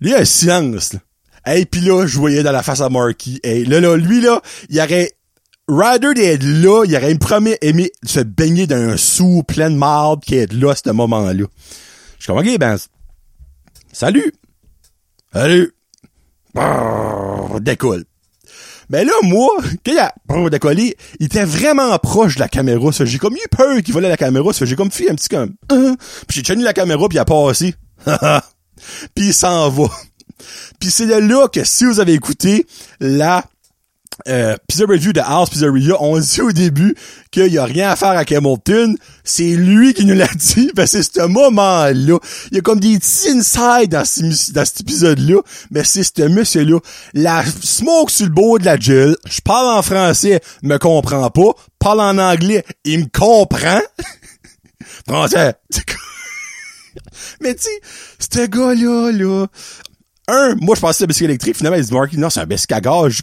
S1: Là, il y a un silence, là. Hey, pis là, je voyais dans la face à Marky. Hey, là, là, lui, là, il aurait, Rider d'être là, il aurait premier aimé se baigner dans un sou plein de marde qui est là à ce moment-là. Je comme, OK, ben, salut. Salut. Brrr, décolle. Mais là, moi, quand il a décollé, il était vraiment proche de la caméra. Ça, j'ai comme eu peur qu'il volait la caméra. Ça, j'ai comme fait un petit comme, hein? puis j'ai tenu la caméra puis il a passé. puis il s'en va. puis c'est de là que si vous avez écouté la euh, Pizza Review de House Pizzeria, on dit au début qu'il y a rien à faire à Hamilton. C'est lui qui nous l'a dit. Ben, c'est ce moment-là. Il y a comme des petits inside dans, cet épisode-là. Mais c'est ce monsieur-là. La smoke sur le beau de la gel. Je parle en français, me comprend pas. Parle en anglais, il me comprend. français. Mais tu ce gars-là, là, un, moi je pensais que c'était un électrique, finalement il dit Marky, non, c'est un biscuit à gaz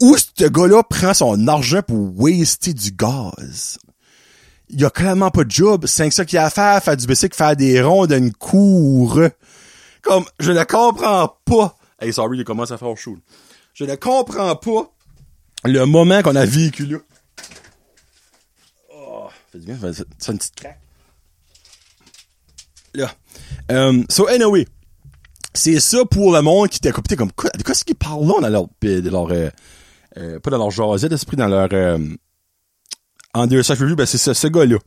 S1: où ce gars-là prend son argent pour waster du gaz? Il a clairement pas de job. C'est ça qu'il a à faire, faire du bicycle, faire des ronds d'une cour. Comme, je ne comprends pas. Hey, sorry, il commence à faire chaud. Je ne comprends pas le moment qu'on a vécu là. Oh, fait du bien, ça une petite craque. Là. Um, so, anyway. C'est ça pour le monde qui t'a copié comme quoi, de quoi est-ce qu'ils parlent là dans leur, leur euh, pas dans leur jasette d'esprit, dans leur euh, Underside Review, ben c'est ça, ce gars-là.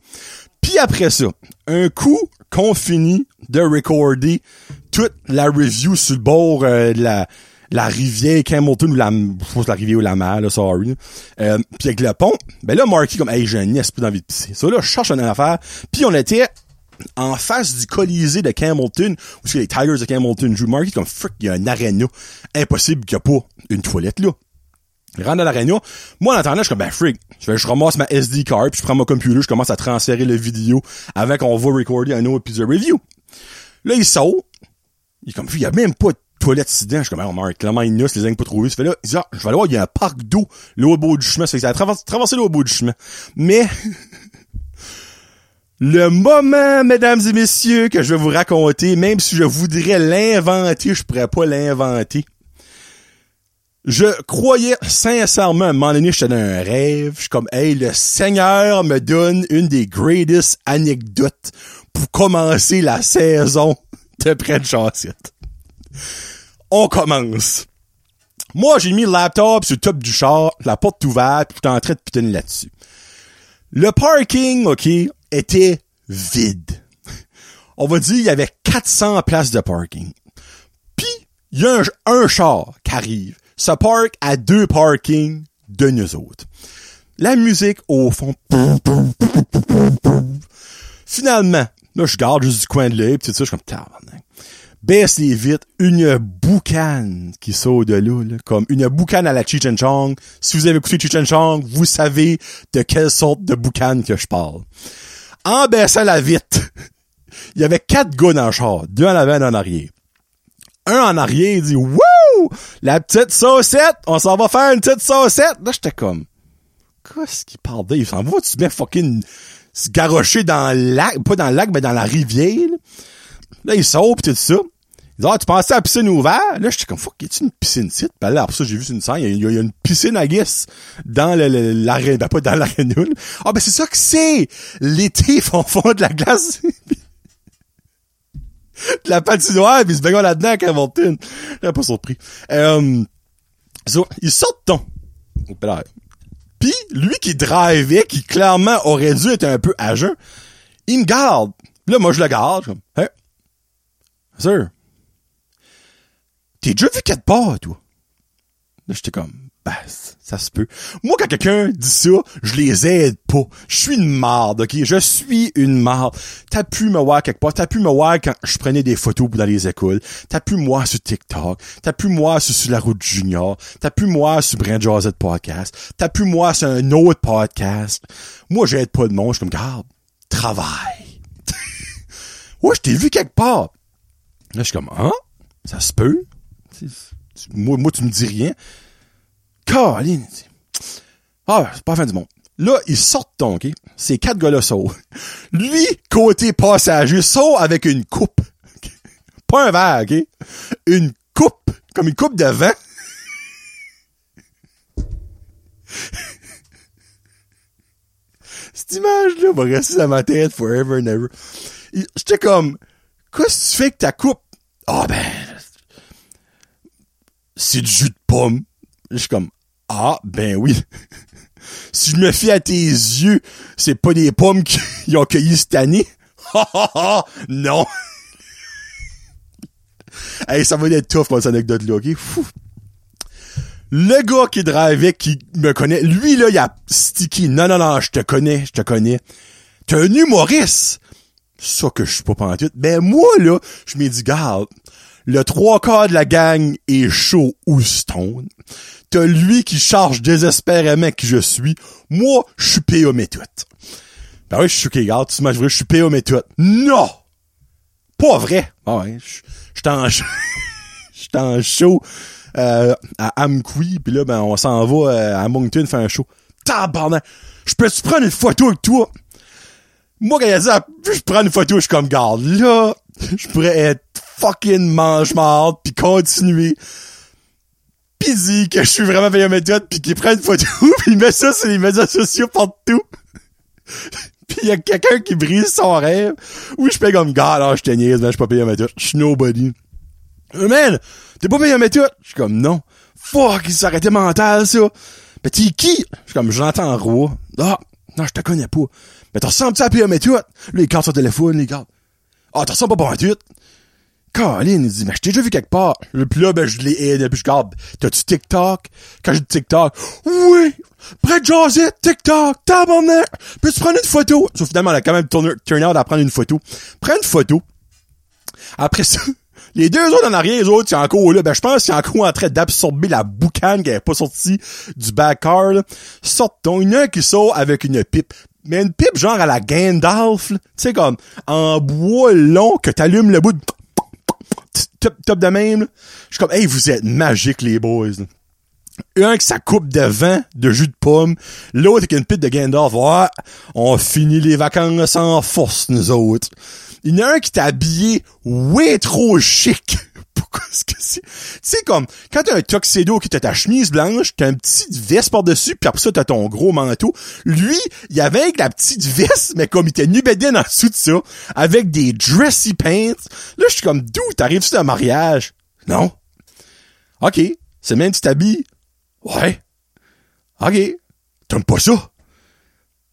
S1: Puis après ça, un coup qu'on finit de recorder toute la review sur le bord euh, de la la rivière Camelton ou la je la rivière ou la mer là, sorry. Euh, puis avec le pont, ben là Marky comme hey j'ai un esprit d'envie de pisser. Ça là je cherche une affaire. Puis on était en face du Colisée de Camelton, où c'est les Tigers de Camelton jouent. Marky comme frick, il y a un arena. Impossible qu'il n'y a pas une toilette là. Il rentre dans l'arena. Moi, en attendant, je suis comme, ben, freak. Je, je ramasse ma SD card, puis je prends mon computer, je commence à transférer le vidéo avec on va recorder un autre épisode review. Là, il saute. Il est comme, il y a même pas de toilette dedans. Je suis comme, oh, Mark, clairement, il nusse, les ailes pas trouvé. Ça fait là, il dit, ah, je vais aller voir, il y a un parc d'eau, l'autre bout du chemin. Ça fait que ça a traversé l'autre bout du chemin. Mais, le moment, mesdames et messieurs, que je vais vous raconter, même si je voudrais l'inventer, je pourrais pas l'inventer. Je croyais sincèrement, à un moment donné, j'étais dans un rêve. Je suis comme, hey, le Seigneur me donne une des greatest anecdotes pour commencer la saison de près de Chassette. On commence. Moi, j'ai mis le laptop sur le top du char, la porte ouverte, puis j'étais en train de pitonner là-dessus. Le parking, OK, était vide. On va dire, il y avait 400 places de parking. Puis, il y a un, un char qui arrive se park à deux parkings de nous autres. La musique au fond. Finalement, là, je garde juste du coin de l'œil, pis tout ça, je suis comme, tabarnak. Baisse les vitres, une boucane qui sort de là, là, comme une boucane à la Cheech Chong. Si vous avez écouté Cheech Chong, vous savez de quelle sorte de boucane que je parle. En baissant la vitre, il y avait quatre gars dans le char, deux en avant et un en arrière. Un en arrière, il dit, Wouh! La petite saucette! On s'en va faire une petite saucette! Là, j'étais comme, qu'est-ce qu'il parle de? Il s'en va, tu mets fucking se garrocher dans le lac, pas dans le lac, mais dans la rivière. Là, il sort pis tout ça. Il dit, ah, tu pensais à la piscine ouverte? Là, j'étais comme, fuck, y a-tu une piscine site? Ben là, après ça, j'ai vu une scène, il y, a, une piscine à guess dans l'arène, ben pas dans l'arène. Ah, ben c'est ça que c'est! L'été, ils font fondre de la glace. de la patinoire, pis ils se là-dedans à Camelton. J'étais pas surpris. Euh, so, ils sortent ton. Puis, lui qui drivait, qui clairement aurait dû être un peu à il me garde. Là, moi, je le garde. Je suis comme, hey, sir, t'es déjà vu quelque part, toi? Là, j'étais comme, ben, ça se peut. Moi, quand quelqu'un dit ça, je les aide pas. Je suis une marde, ok? Je suis une marde. T'as pu me voir quelque part. T'as pu me voir quand je prenais des photos dans les écoles. T'as pu me voir sur TikTok. T'as pu me voir sur, sur la route Junior. T'as pu me voir sur Brand Josette Podcast. T'as pu me voir sur un autre podcast. Moi, j'aide pas de monde. Je suis comme, garde, travail. ouais, je t'ai vu quelque part. Là, je suis comme, hein? Ça se peut? Moi, moi, tu me dis rien. Ah, c'est pas la fin du monde. Là, ils sortent donc, OK? Ces quatre gars-là sautent. Lui, côté passager, saut avec une coupe. Pas un verre, OK? Une coupe, comme une coupe de vin. Cette image-là va rester dans ma tête forever and ever. J'étais comme, qu'est-ce que tu fais que ta coupe? Ah ben, c'est du jus de pomme. Je suis comme, ah, ben oui. si je me fie à tes yeux, c'est pas des pommes qu'ils ont cueillies cette année. non. hey, ça va être tough, moi, cette anecdote-là, ok? Le gars qui drivait, qui me connaît, lui, là, il a sticky. Non, non, non, je te connais, je te connais. T'es un humoriste. Ça que je suis pas pantoute. Ben, moi, là, je m'ai dit, garde, le trois quarts de la gang est chaud ou stone. T'as lui qui charge désespérément qui je suis. Moi, je suis PO tout. Ben oui, je suis qui garde, tu je suis PO tout. Non! Pas vrai! Ah ouais, je en Je en show euh, à Amqui, puis là, ben, on s'en va euh, à Moncton faire un show. Tabarnak! Je peux-tu prendre une photo avec toi? Moi, quand il a dit, je prends une photo, je suis comme, garde, là, je pourrais être fucking mange-marde, puis continuer. Pis dit que je suis vraiment payé méthode, puis qu'il prend une photo, puis il met ça sur les médias sociaux partout. puis il y a quelqu'un qui brise son rêve. Oui, je paye comme gars, alors je te niaise, mais je suis pas payé méthode. Je suis nobody. Oh man, t'es pas payé méthode? Je suis comme non. Fuck, il s'arrêtait mental, ça. Mais t'es qui? Je suis comme, j'entends roi. Ah, non, je te connais pas. Mais t'en ressembles-tu à payer méthode? Là, il carte son téléphone, les gars. Ah, t'en ressembles pas pour un. Colin, il dit, mais je t'ai déjà vu quelque part. Puis là, ben, je l'ai aidé, puis je garde. T'as-tu TikTok? Quand j'ai dit TikTok, oui! Près de Josette, TikTok, tabarnak! Peux-tu prendre une photo? Sauf finalement, elle a quand même tourné, turn out à prendre une photo. Prends une photo. Après ça, les deux autres en arrière, les autres, c'est encore là. Ben, je pense qu'ils sont encore en train d'absorber la boucane qui avait pas sorti du back car, là. Sortons. Il y en a un qui sort avec une pipe. Mais une pipe genre à la Gandalf, tu sais, comme, en bois long que t'allumes le bout de top, top de même. Je suis comme, hey, vous êtes magiques, les boys. Un avec sa coupe de vin, de jus de pomme. L'autre avec une pite de Gandalf. Ouais, on finit les vacances en force, nous autres. Il y en a un qui t'a habillé way trop chic ce que c'est? C'est comme, quand t'as un tuxedo qui t'as ta chemise blanche, t'as un petit veste par-dessus, puis après ça, t'as ton gros manteau. Lui, il avait avec la petite veste, mais comme il était nubédine en dessous de ça, avec des dressy pants. Là, je suis comme, d'où t'arrives-tu un mariage? Non. OK. C'est même tu t'habilles? Ouais. OK. T'aimes pas ça?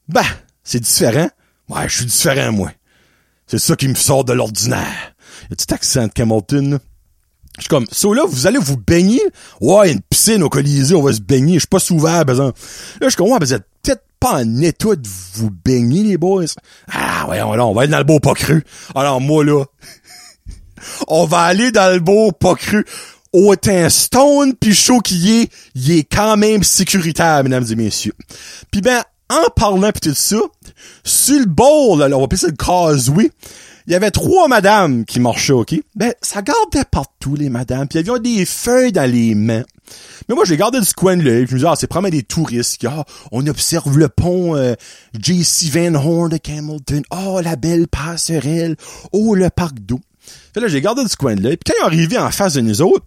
S1: Bah, c'est différent. Ouais, je suis différent, moi. C'est ça qui me sort de l'ordinaire. Le petit accent de Camelton, je suis comme, so là, vous allez vous baigner? Ouais, une piscine au Colisée, on va se baigner. Je suis pas souvent, exemple. Là, je suis comme, ouais, vous êtes peut-être pas en état de vous baigner, les boys. Ah, ouais, on, on va aller dans le beau pas cru. Alors, moi, là, on va aller dans le beau pas cru. Autant stone pis chaud qu'il est, il est quand même sécuritaire, mesdames et messieurs. Puis ben, en parlant pis tout ça, sur le bord, là, on va appeler ça le causeway, il y avait trois madames qui marchaient, OK? Ben, ça gardait partout, les madames. Puis il y avait des feuilles dans les mains. Mais moi, j'ai gardé du coin de l'œil. Je me disais, ah, c'est probablement des touristes. Ah, on observe le pont euh, J.C. Van Horn de Camelton. Oh, la belle passerelle. Oh, le parc d'eau. Fait là, j'ai gardé du coin de l'œil. Puis quand ils sont arrivés en face de nous autres,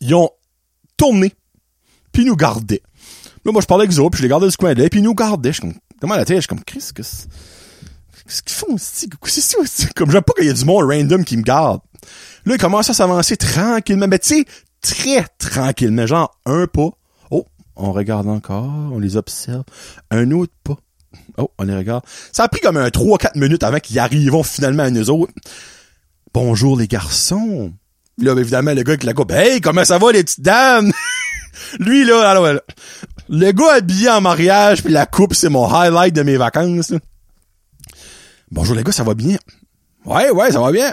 S1: ils ont tourné. Puis ils nous gardaient. Là, moi, je parlais avec eux autres, puis je les gardais du coin de l'œil, puis ils nous gardaient. Je suis comme, comment la tête? Je suis comme, Chris, qu'est-ce qu'est-ce qu'ils font? C'est c'est comme j'aime pas qu'il y a du monde random qui me garde. Là, ils commencent à s'avancer tranquillement, mais tu sais, très tranquillement, genre un pas. Oh, on regarde encore, on les observe. Un autre pas. Oh, on les regarde. Ça a pris comme un 3-4 minutes avant qu'ils arrivent finalement à nous autres. Bonjour les garçons. Là, évidemment, le gars avec la coupe. Hey, comment ça va les petites dames? Lui, là, alors, le gars habillé en mariage puis la coupe, c'est mon highlight de mes vacances. Bonjour les gars, ça va bien? Ouais, ouais, ça va bien.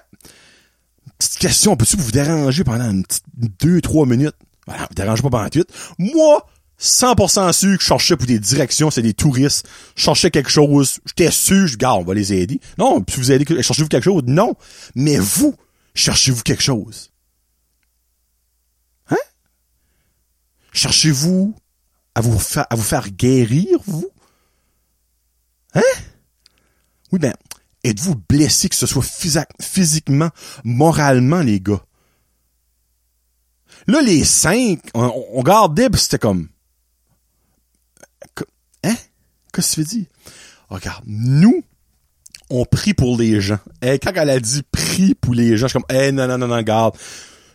S1: Petite question, peux-tu vous déranger pendant une petite deux, trois minutes? Voilà, vous dérangez pas pendant tout. Moi, 100% sûr que je cherchais pour des directions, c'est des touristes. Je cherchais quelque chose. J'étais sûr, je garde, on va les aider. Non, puis vous aidez, cherchez-vous quelque chose? Non. Mais vous, cherchez-vous quelque chose? Hein? Cherchez-vous à vous à vous faire guérir, vous? Hein? Oui, ben, êtes-vous blessé, que ce soit physiquement, moralement, les gars? Là, les cinq, on, on gardait, c'était comme, hein? Qu'est-ce que tu dire? Regarde, nous, on prie pour les gens. Et quand elle a dit prie pour les gens, je suis comme, eh, non, non, non, non, garde.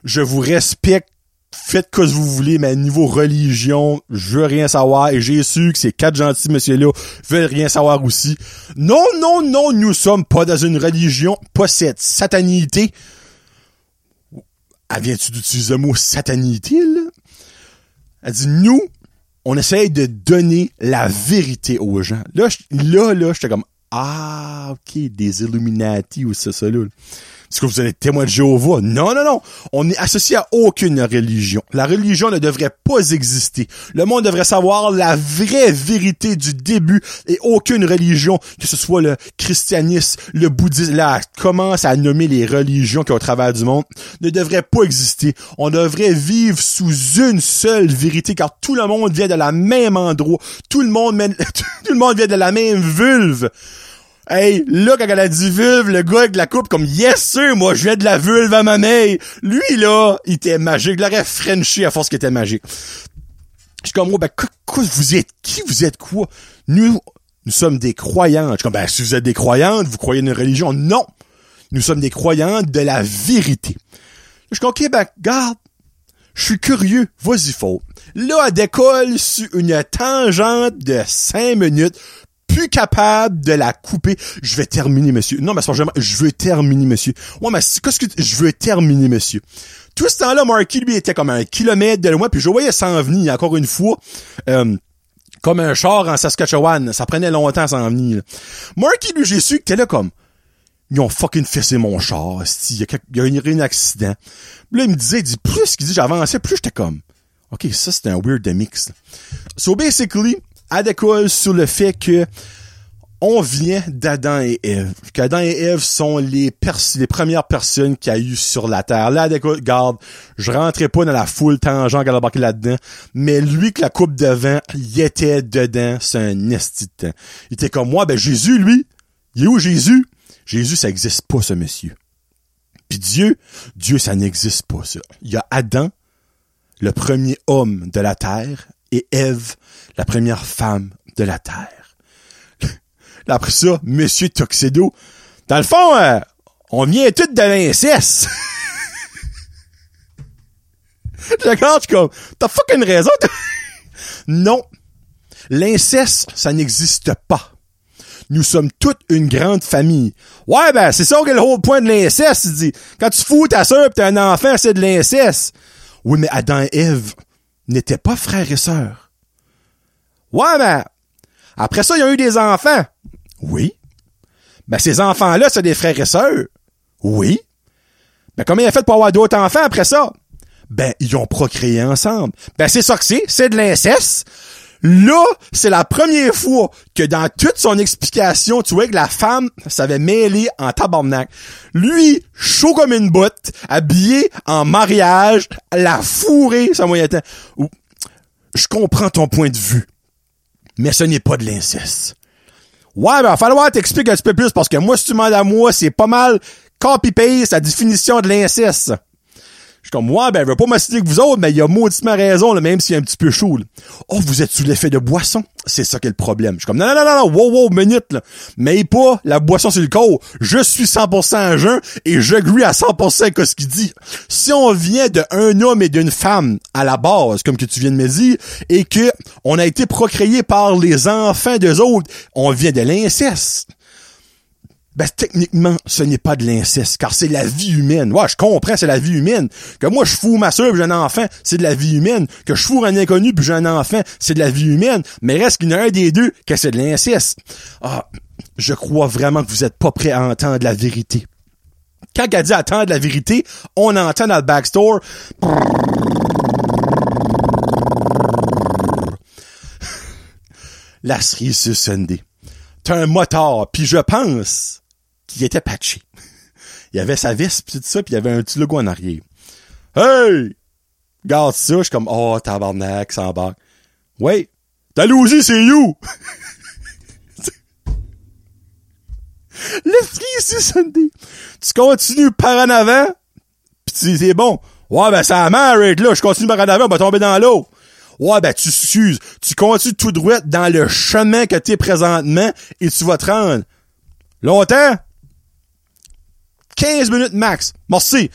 S1: Je vous respecte. Faites que vous voulez, mais niveau religion, je veux rien savoir. Et j'ai su que ces quatre gentils messieurs-là veulent rien savoir aussi. Non, non, non, nous sommes pas dans une religion, pas cette satanité. Elle vient-tu d'utiliser le mot satanité, là? Elle dit, nous, on essaye de donner la vérité aux gens. Là, là, là, j'étais comme, ah, ok, des Illuminati ou ça, ça, là. Est-ce que vous êtes témoin de Jéhovah? Non, non, non. On n'est associé à aucune religion. La religion ne devrait pas exister. Le monde devrait savoir la vraie vérité du début et aucune religion, que ce soit le christianisme, le bouddhisme, là, commence à nommer les religions qui au travers du monde, ne devrait pas exister. On devrait vivre sous une seule vérité car tout le monde vient de la même endroit. Tout le monde, tout le monde vient de la même vulve. Hey, là, quand elle a dit vulve, le gars avec la coupe, comme, yes, sir, moi, je viens de la vulve à ma mère. Lui, là, il était magique. Il l'aurait frenché à force qu'il était magique. Je suis comme, moi, ben, quoi, vous êtes qui? Vous êtes quoi? Nous, nous sommes des croyantes. Je suis comme, ben, si vous êtes des croyantes, vous croyez une religion? Non! Nous sommes des croyantes de la vérité. Je suis comme, ok, ben, garde. Je suis curieux. Vas-y, faut. Là, elle décolle sur une tangente de cinq minutes plus capable de la couper. Je vais terminer, monsieur. Non, mais je veux terminer, monsieur. Ouais, mais qu'est-ce que je veux terminer, monsieur? Tout ce temps-là, Marky, lui, était comme un kilomètre de loin, puis je voyais s'en venir, encore une fois. Euh, comme un char en Saskatchewan. Ça prenait longtemps à s'en venir. Marky, lui, j'ai su que t'es là comme... Ils ont fucking fessé mon char. Il y a, il y a eu un accident. Là, il me disait, il dit, plus qu'il dit j'avançais, plus j'étais comme... OK, ça, c'était un weird mix. So, basically, à sur le fait que on vient d'Adam et Ève. Qu'Adam et Ève sont les, premières personnes qu'il y a eu sur la Terre. Là, garde, je rentrais pas dans la foule tangent galabaki là-dedans, mais lui que la coupe de vin, il était dedans, c'est un Il était comme moi, ben Jésus, lui, il est où Jésus? Jésus, ça existe pas, ce monsieur. Puis Dieu, Dieu, ça n'existe pas, ça. Il y a Adam, le premier homme de la terre, et Ève, la première femme de la Terre. Après ça, Monsieur Tuxedo. Dans le fond, euh, on vient tout de l'inceste. je regarde, comme, t'as fucking raison. non. L'inceste, ça n'existe pas. Nous sommes toute une grande famille. Ouais, ben, c'est ça que le haut point de l'inceste, dit. Quand tu fous ta soeur pis t'as un enfant, c'est de l'inceste. Oui, mais Adam et Ève n'étaient pas frères et sœurs. Ouais, mais après ça, il y a eu des enfants. Oui. Ben, ces enfants-là, c'est des frères et sœurs. Oui. Ben, comment il a fait pour avoir d'autres enfants après ça? Ben, ils ont procréé ensemble. Ben, c'est ça que c'est. C'est de l'inceste. Là, c'est la première fois que dans toute son explication, tu vois que la femme s'avait mêlé en tabarnak. Lui, chaud comme une botte, habillé en mariage, la fourrée, ça moyen temps. Je comprends ton point de vue mais ce n'est pas de l'inceste. Ouais, ben, il va falloir t'expliquer un petit peu plus parce que moi, si tu demandes à moi, c'est pas mal Copy-paste la définition de l'inceste. Je comme, ouais, ben, elle veut pas m'assister que vous autres, mais il y a mauditement raison, là, même s'il est un petit peu chaud, là. Oh, vous êtes sous l'effet de boisson? C'est ça qui est le problème. Je suis comme, non, non, non, non, wow, wow, minute, là. Mais pas la boisson sur le corps. Je suis 100% à jeun et j'agree à 100% avec ce qu'il dit. Si on vient d'un homme et d'une femme à la base, comme que tu viens de me dire, et que on a été procréé par les enfants d'eux autres, on vient de l'inceste ben techniquement, ce n'est pas de l'inceste, car c'est la vie humaine. Ouais, je comprends, c'est la vie humaine. Que moi, je fous ma soeur puis j'ai un enfant, c'est de la vie humaine. Que je fous un inconnu puis j'ai un enfant, c'est de la vie humaine. Mais reste qu'il y en a un des deux que c'est de l'inceste. Ah, je crois vraiment que vous êtes pas prêt à entendre la vérité. Quand elle dit attendre la vérité, on entend dans le backstore. La cerise Sunday. T'as un moteur, puis je pense il était patché. il avait sa vis pis tout ça, puis il avait un petit logo en arrière. Hey! Garde ça, je suis comme, oh, tabarnak, ça embarque. Ouais. Dalhousie, c'est you! Le free, c'est Sunday. Tu continues par en avant, pis c'est bon. Ouais, ben, ça marre, là. Je continue par en avant, on va tomber dans l'eau. Ouais, ben, tu excuses. Tu continues tout droit dans le chemin que t'es présentement et tu vas te rendre. Longtemps? 15 minutes max. Merci.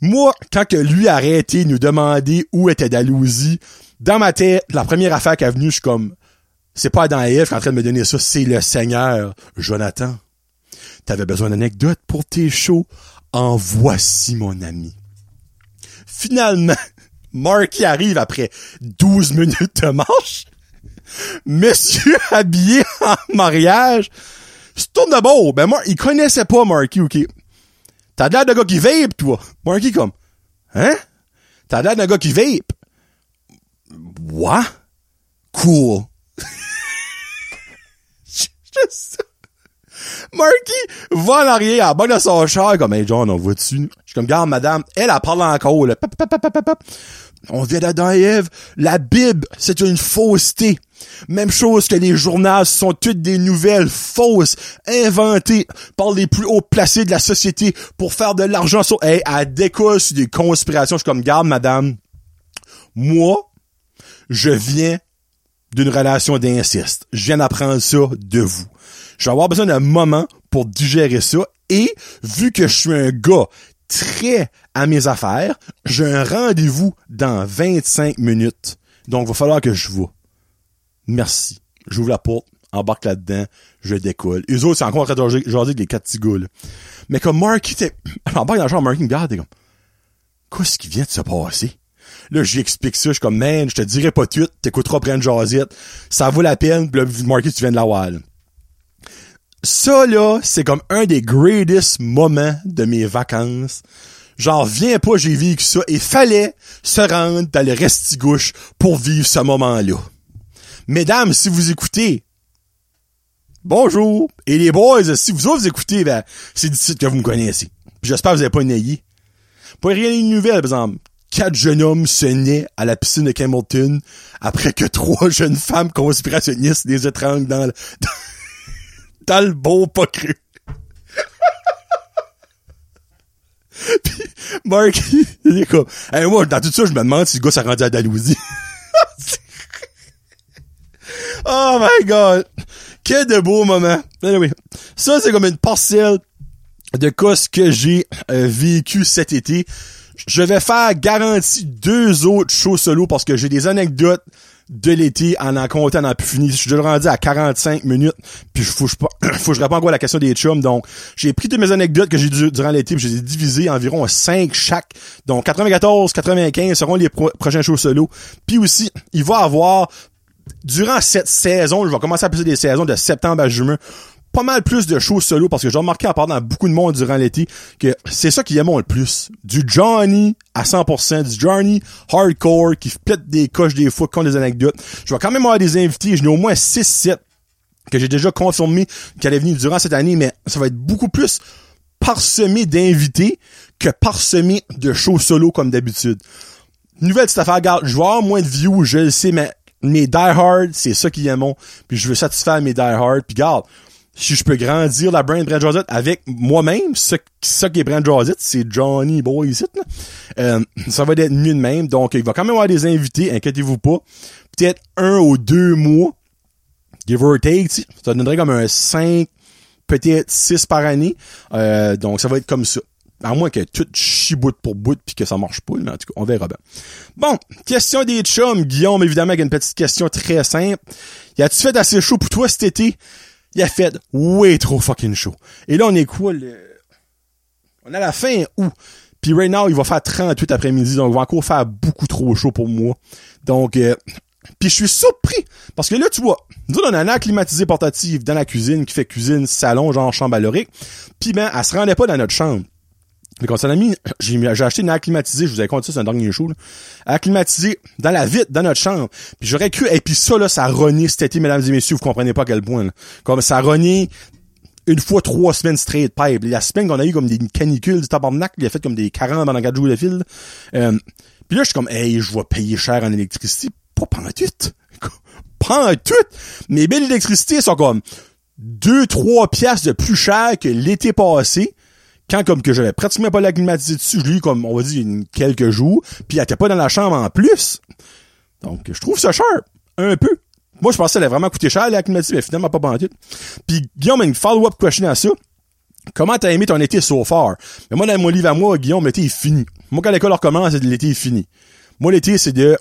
S1: Moi, quand que lui a arrêté de nous demander où était Dalhousie, dans ma tête, la première affaire qui est venue, je suis comme, c'est pas dans Eve qui est en train de me donner ça, c'est le Seigneur. Jonathan, t'avais besoin d'anecdotes pour tes shows? En voici, mon ami. Finalement, Marky arrive après 12 minutes de marche monsieur habillé en mariage, se tourne de bord. Ben, moi, il connaissait pas Marky, ok? T'as l'air d'un gars qui vape, toi. Marky, comme, hein? T'as l'air d'un gars qui vape. What? Cool. Juste Marky va en arrière, à bas de son char, comme, hey, John, on voit dessus. Je suis comme, garde, madame, elle, elle parle encore, là. On vient d'Adam et Ève. La Bible, c'est une fausseté. Même chose que les journaux sont toutes des nouvelles fausses, inventées par les plus hauts placés de la société pour faire de l'argent sur, hey, à décolle sur des conspirations. Je suis comme, garde, madame. Moi, je viens d'une relation d'inceste. Je viens d'apprendre ça de vous. Je vais avoir besoin d'un moment pour digérer ça et vu que je suis un gars très à mes affaires, j'ai un rendez-vous dans 25 minutes. Donc, il va falloir que je vois. Merci. J'ouvre la porte, embarque là-dedans, je décolle. Eux autres, c'est encore en train de avec les quatre petits Mais comme Mark, était, embarque dans le genre, Mark, il me regarde, comme, qu'est-ce qui vient de se passer? Là, j'explique ça, je suis comme, man, je te dirai pas tout, t'écouteras prendre jasette, ça vaut la peine, pis là, Marky, tu viens de la wall. Ça, là, c'est comme un des greatest moments de mes vacances. Genre, viens pas, j'ai vécu ça, et fallait se rendre dans le restigouche pour vivre ce moment-là. Mesdames, si vous écoutez, bonjour. Et les boys, si vous autres écoutez, ben, c'est d'ici que vous me connaissez. J'espère que vous n'avez pas naillé. Pas rien de nouvelle, par exemple. Quatre jeunes hommes se naissent à la piscine de Campbellton après que trois jeunes femmes conspirationnistes les étranglent dans le, dans, le beau pas cru. Puis Mark, il est comme, hey, moi, dans tout ça, je me demande si le gars s'est rendu à Dalhousie. Oh my god! Quel de beau moment. Anyway, ça c'est comme une parcelle de ce que j'ai euh, vécu cet été. Je vais faire garantie deux autres shows solo parce que j'ai des anecdotes de l'été en en comptant en plus fini. Je suis déjà rendu à 45 minutes, puis faut, faut, je réponds encore à la question des chums. Donc, j'ai pris toutes mes anecdotes que j'ai durant l'été, puis je les ai divisées environ à 5 chaque. Donc, 94, 95 seront les prochains shows solo. Puis aussi, il va avoir durant cette saison, je vais commencer à passer des saisons de septembre à juin, pas mal plus de shows solo parce que j'ai remarqué en parlant à beaucoup de monde durant l'été que c'est ça qui aime le plus. Du Johnny à 100%, du Johnny hardcore qui pète des coches des fois, qui ont des anecdotes. Je vais quand même avoir des invités, je n'ai au moins 6-7 que j'ai déjà confirmé qu'elle est venue durant cette année, mais ça va être beaucoup plus parsemé d'invités que parsemé de shows solo comme d'habitude. Nouvelle petite affaire, regarde, je vais avoir moins de views, je le sais, mais mes die-hard, c'est ça qui est mon. Puis je veux satisfaire mes die-hard. Puis garde, si je peux grandir la brand Brand Josette avec moi-même, ce, ce qui est Brand Josette, c'est Johnny Boy ici. Euh, ça va être mieux de même. Donc, il va quand même avoir des invités, inquiétez-vous pas. Peut-être un ou deux mois, give or take, ça donnerait comme un 5, peut-être 6 par année. Euh, donc, ça va être comme ça. À moins que tout chie bout pour bout puis que ça marche pas, mais en tout cas, on verra bien. Bon, question des chums. Guillaume, évidemment, avec une petite question très simple. Y a-tu fait assez chaud pour toi cet été? Il a fait way trop fucking chaud. Et là, on est quoi, le... On est à la fin août. Puis right now, il va faire 38 après-midi, donc il va encore faire beaucoup trop chaud pour moi. Donc, euh, puis je suis surpris, parce que là, tu vois, nous on a un air climatisé portatif dans la cuisine qui fait cuisine, salon, genre chambre à Puis ben, elle se rendait pas dans notre chambre. Mais quand ça a mis, j'ai acheté une air climatisée, je vous avais compté ça, c'est un dernier show, là. Air climatisé dans la vitre, dans notre chambre. Puis j'aurais cru, et puis ça, là, ça rogné cet été, mesdames et messieurs, vous comprenez pas à quel point, là. Comme ça rogné une fois trois semaines straight pipe. La semaine qu'on a eu comme des canicules du tabarnak, il a fait comme des 40 pendant 4 jours de fil. Euh, puis là, je suis comme, hey, je vais payer cher en électricité. Pas pendant tout. Pas tout. Mes billes d'électricité sont comme 2-3 piastres de plus cher que l'été passé quand comme que j'avais pratiquement pas la climatisée dessus, je l'ai eu comme, on va dire, quelques jours, puis elle était pas dans la chambre en plus. Donc, je trouve ça cher. Un peu. Moi, je pensais qu'elle allait vraiment coûter cher, la climatisée, mais finalement, pas banditte. Puis, Guillaume une follow-up question à ça. Comment t'as aimé ton été so far? Mais moi, dans mon livre à moi, Guillaume, l'été est fini. Moi, quand l'école recommence, l'été est fini. Moi, l'été, c'est de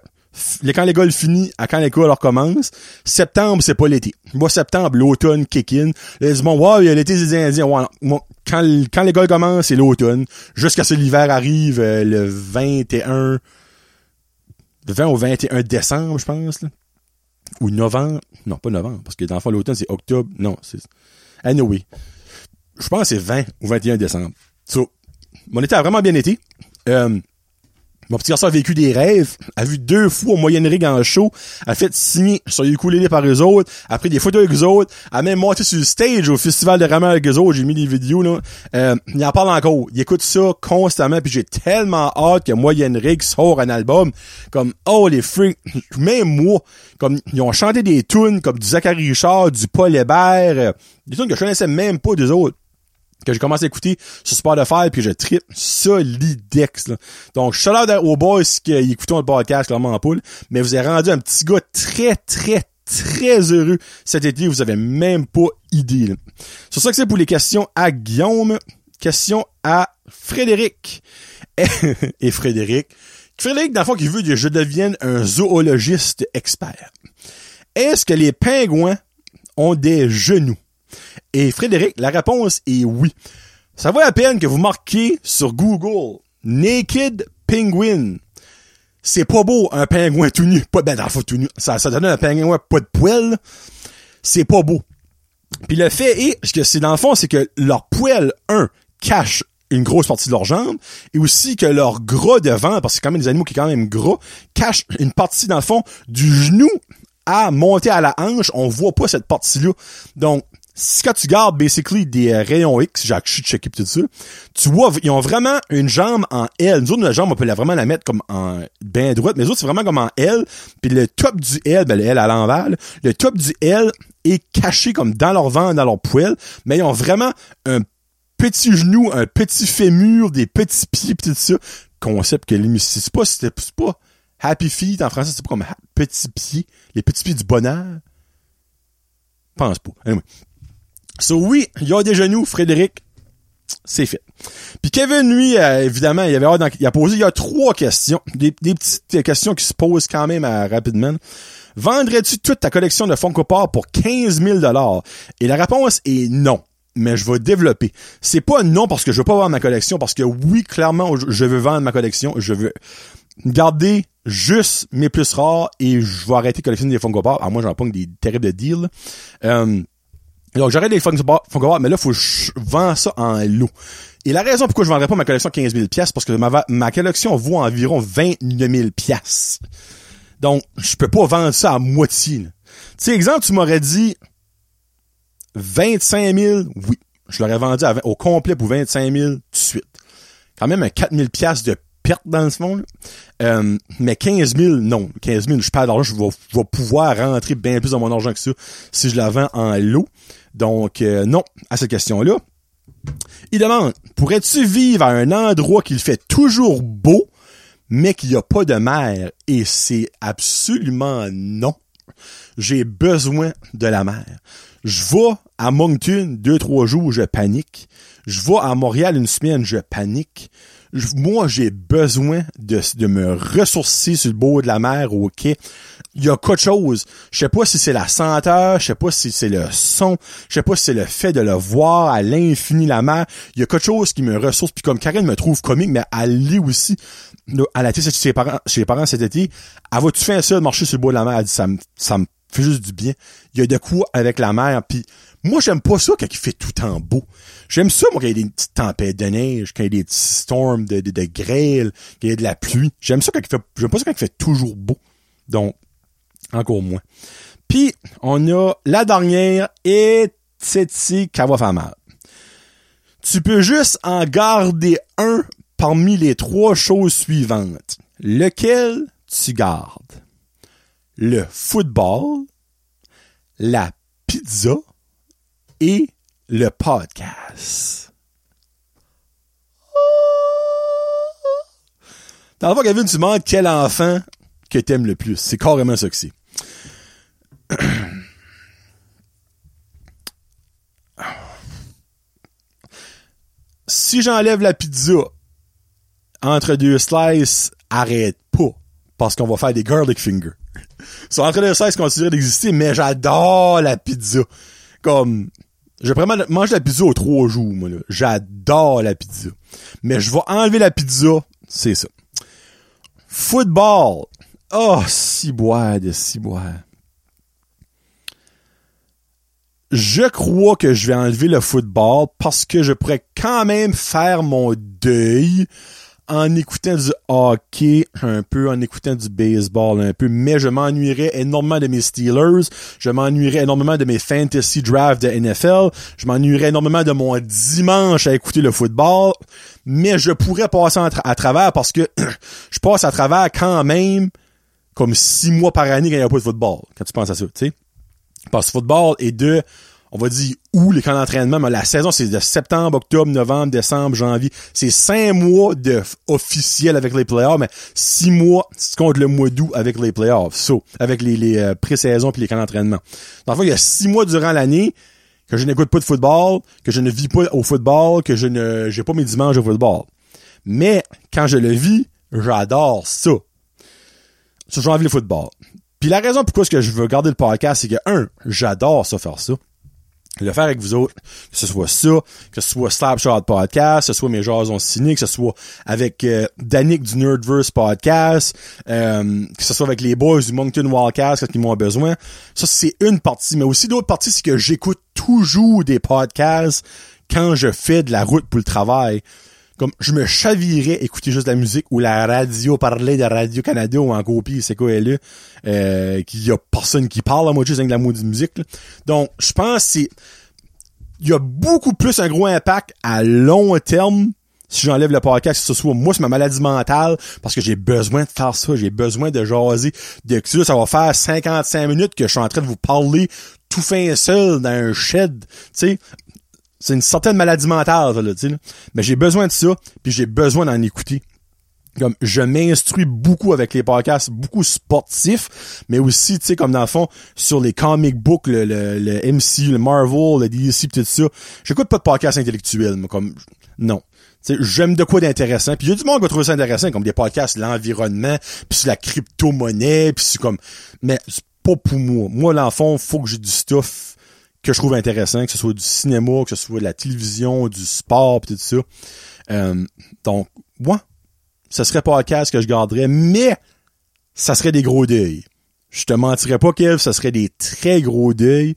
S1: quand l'école finit à quand l'école recommence, septembre, c'est pas l'été. Moi, septembre, l'automne kick in. Ils wow, il y a l'été des Indiens. Ouais, moi, quand, quand l'école commence, c'est l'automne. Jusqu'à ce que l'hiver arrive euh, le 21, le 20 au 21 décembre, je pense, là. Ou novembre. Non, pas novembre, parce que dans le fond, l'automne, c'est octobre. Non, c'est, anyway. Je pense que c'est 20 ou 21 décembre. So, mon été a vraiment bien été. Euh, mon petit garçon a vécu des rêves, a vu deux fois au Moyen Rig en show, a fait signer sur ukulélé par eux autres, a pris des photos avec eux autres, a même monté sur le stage au festival de rameur avec eux autres, j'ai mis des vidéos là. Euh, il en parle encore, il écoute ça constamment, puis j'ai tellement hâte que Moyen Rig sort un album. Comme oh les freaks, même moi, comme ils ont chanté des tunes comme du Zachary Richard, du Paul Hébert, euh, des tunes que je connaissais même pas des autres que j'ai commencé à écouter sur Spotify puis je trip solidex là. Donc shout out aux boys qui écoutent le podcast clairement en poule, mais vous avez rendu un petit gars très très très heureux cet été, vous avez même pas idée. C'est ça que c'est pour les questions à Guillaume, question à Frédéric. Et, Frédéric, Frédéric dans le fond qui veut que je devienne un zoologiste expert. Est-ce que les pingouins ont des genoux? Et Frédéric, la réponse est oui. Ça vaut la peine que vous marquiez sur Google Naked Penguin. C'est pas beau, un pingouin tout nu. Pas, ben, dans tout nu. Ça, donne un pingouin pas de poils. C'est pas beau. Puis le fait est, que c'est dans le fond, c'est que leur poil, un, cache une grosse partie de leur jambe, et aussi que leur gras devant, parce que c'est quand même des animaux qui sont quand même gras, cache une partie, dans le fond, du genou à monter à la hanche. On voit pas cette partie-là. Donc, si quand tu gardes basically des euh, rayons X, j'ai checké tout ça, tu vois, ils ont vraiment une jambe en L. Nous autres, notre jambe, on peut la vraiment la mettre comme en bien droite, mais les autres, c'est vraiment comme en L. Puis le top du L, ben le L à l'envers, le top du L est caché comme dans leur ventre, dans leur poêle, mais ils ont vraiment un petit genou, un petit fémur, des petits pieds, pis tout ça. Concept que c'est pas, c'est pas happy feet en français, c'est pas comme petits pieds, les petits pieds du bonheur. Pense pas. Anyway. So oui, il y a des genoux, Frédéric. C'est fait. Puis Kevin, lui, euh, évidemment, il avait il a posé, il a trois questions. Des, petites questions qui se posent quand même euh, rapidement. Vendrais-tu toute ta collection de Funko Pop pour 15 000 Et la réponse est non. Mais je vais développer. C'est pas non parce que je veux pas vendre ma collection, parce que oui, clairement, je veux vendre ma collection. Je veux garder juste mes plus rares et je vais arrêter de collectionner des Funko Pop. Alors moi, j'en pas des terribles deals. Euh, donc, j'arrête les Funko Pop, mais là, faut que je vends ça en lot. Et la raison pourquoi je vendrais pas ma collection 15 000 pièces parce que ma, collection vaut environ 29 000 pièces. Donc, je peux pas vendre ça à moitié. Tu sais, exemple, tu m'aurais dit 25 000, oui. Je l'aurais vendu au complet pour 25 000 tout de suite. Quand même un 4 000 pièces de perte dans le fond. là. Euh, mais 15 000, non. 15 000, je perds d'argent, je vais pouvoir rentrer bien plus dans mon argent que ça si je la vends en lot. Donc, euh, non, à cette question-là. Il demande, pourrais-tu vivre à un endroit qu'il fait toujours beau, mais qu'il n'y a pas de mer? Et c'est absolument non. J'ai besoin de la mer. Je vais à Moncton deux, trois jours, je panique. Je vais à Montréal une semaine, je panique. Moi, j'ai besoin de, de me ressourcer sur le bord de la mer au quai. Il y a quelque chose. Je sais pas si c'est la senteur, je sais pas si c'est le son, je sais pas si c'est le fait de le voir à l'infini la mer. Il y a quelque chose qui me ressource. Puis comme Karen me trouve comique, mais elle lit aussi. Elle a été chez ses parents, chez parents cet été. Elle va-tu faire ça de marcher sur le bord de la mer? Elle dit, ça me, ça me fait juste du bien. Il y a de quoi avec la mer. Puis moi, j'aime pas ça quand il fait tout en beau. J'aime ça, moi, quand il y a des petites tempêtes de neige, quand il y a des petits storms de, de, de grêle, qu'il y a de la pluie. J'aime ça quand il fait, j'aime pas ça quand il fait toujours beau. Donc, encore moins. Puis, on a la dernière, et ici qu'elle va faire mal. Tu peux juste en garder un parmi les trois choses suivantes. Lequel tu gardes? Le football, la pizza et le podcast. Dans le fond, tu demandes quel enfant que t'aimes le plus. C'est carrément ça que c'est. si j'enlève la pizza entre deux slices, arrête pas. Parce qu'on va faire des garlic fingers. Entre deux slices considéré d'exister, mais j'adore la pizza. Comme, je vraiment manger la pizza aux trois jours, moi, là. J'adore la pizza. Mais je vais enlever la pizza, c'est ça. Football. Oh, si boire de si boire. Je crois que je vais enlever le football parce que je pourrais quand même faire mon deuil en écoutant du hockey un peu, en écoutant du baseball un peu, mais je m'ennuierais énormément de mes Steelers, je m'ennuierais énormément de mes fantasy drafts de NFL, je m'ennuierais énormément de mon dimanche à écouter le football, mais je pourrais passer à travers parce que je passe à travers quand même comme six mois par année quand il n'y a pas de football, quand tu penses à ça, tu sais. Parce que football est de, on va dire, où les camps d'entraînement, mais la saison, c'est de septembre, octobre, novembre, décembre, janvier. C'est cinq mois de officiel avec les playoffs, mais six mois, si tu comptes le mois d'août avec les playoffs. So, avec les, les euh, pré-saisons puis les camps d'entraînement. Dans le fond, il y a six mois durant l'année que je n'écoute pas de football, que je ne vis pas au football, que je ne, j'ai pas mes dimanches au football. Mais, quand je le vis, j'adore ça. Ça, j'ai envie le football. Puis la raison pourquoi est-ce que je veux garder le podcast, c'est que, un, j'adore ça faire ça. Le faire avec vous autres, que ce soit ça, que ce soit Slapshot Podcast, que ce soit mes jasons cyniques, que ce soit avec euh, Danick du Nerdverse Podcast, euh, que ce soit avec les boys du Moncton Wildcast quand ils m'ont besoin. Ça, c'est une partie. Mais aussi l'autre partie, c'est que j'écoute toujours des podcasts quand je fais de la route pour le travail comme je me chavirais écouter juste la musique ou la radio parler de Radio Canada ou en copie, c'est quoi elle est, euh, qu'il y a personne qui parle à moi juste avec de la maudite musique. Donc, je pense que c'est il y a beaucoup plus un gros impact à long terme si j'enlève le podcast, que ce soit moi, c'est ma maladie mentale, parce que j'ai besoin de faire ça, j'ai besoin de jaser, de ça, ça va faire 55 minutes que je suis en train de vous parler tout fin seul dans un shed, tu sais, c'est une certaine maladie mentale, ça, là, tu sais. Mais j'ai besoin de ça, puis j'ai besoin d'en écouter. Comme je m'instruis beaucoup avec les podcasts, beaucoup sportifs, mais aussi, tu sais, comme dans le fond, sur les comic books, le, le, le MCU, le Marvel, le DC, pis tout ça. J'écoute pas de podcasts intellectuels, moi, comme non. Tu j'aime de quoi d'intéressant. Puis il y a du monde qui va trouver ça intéressant, comme des podcasts l'environnement, puis la crypto-monnaie, puis c'est comme... Mais c'est pas pour moi. Moi, l'enfant, faut que j'ai du stuff que je trouve intéressant, que ce soit du cinéma, que ce soit de la télévision, du sport, pis tout ça. Euh, donc, moi, ce serait pas un casque que je garderais, mais ça serait des gros deuils. Je te mentirais pas, Kev, ça serait des très gros deuils.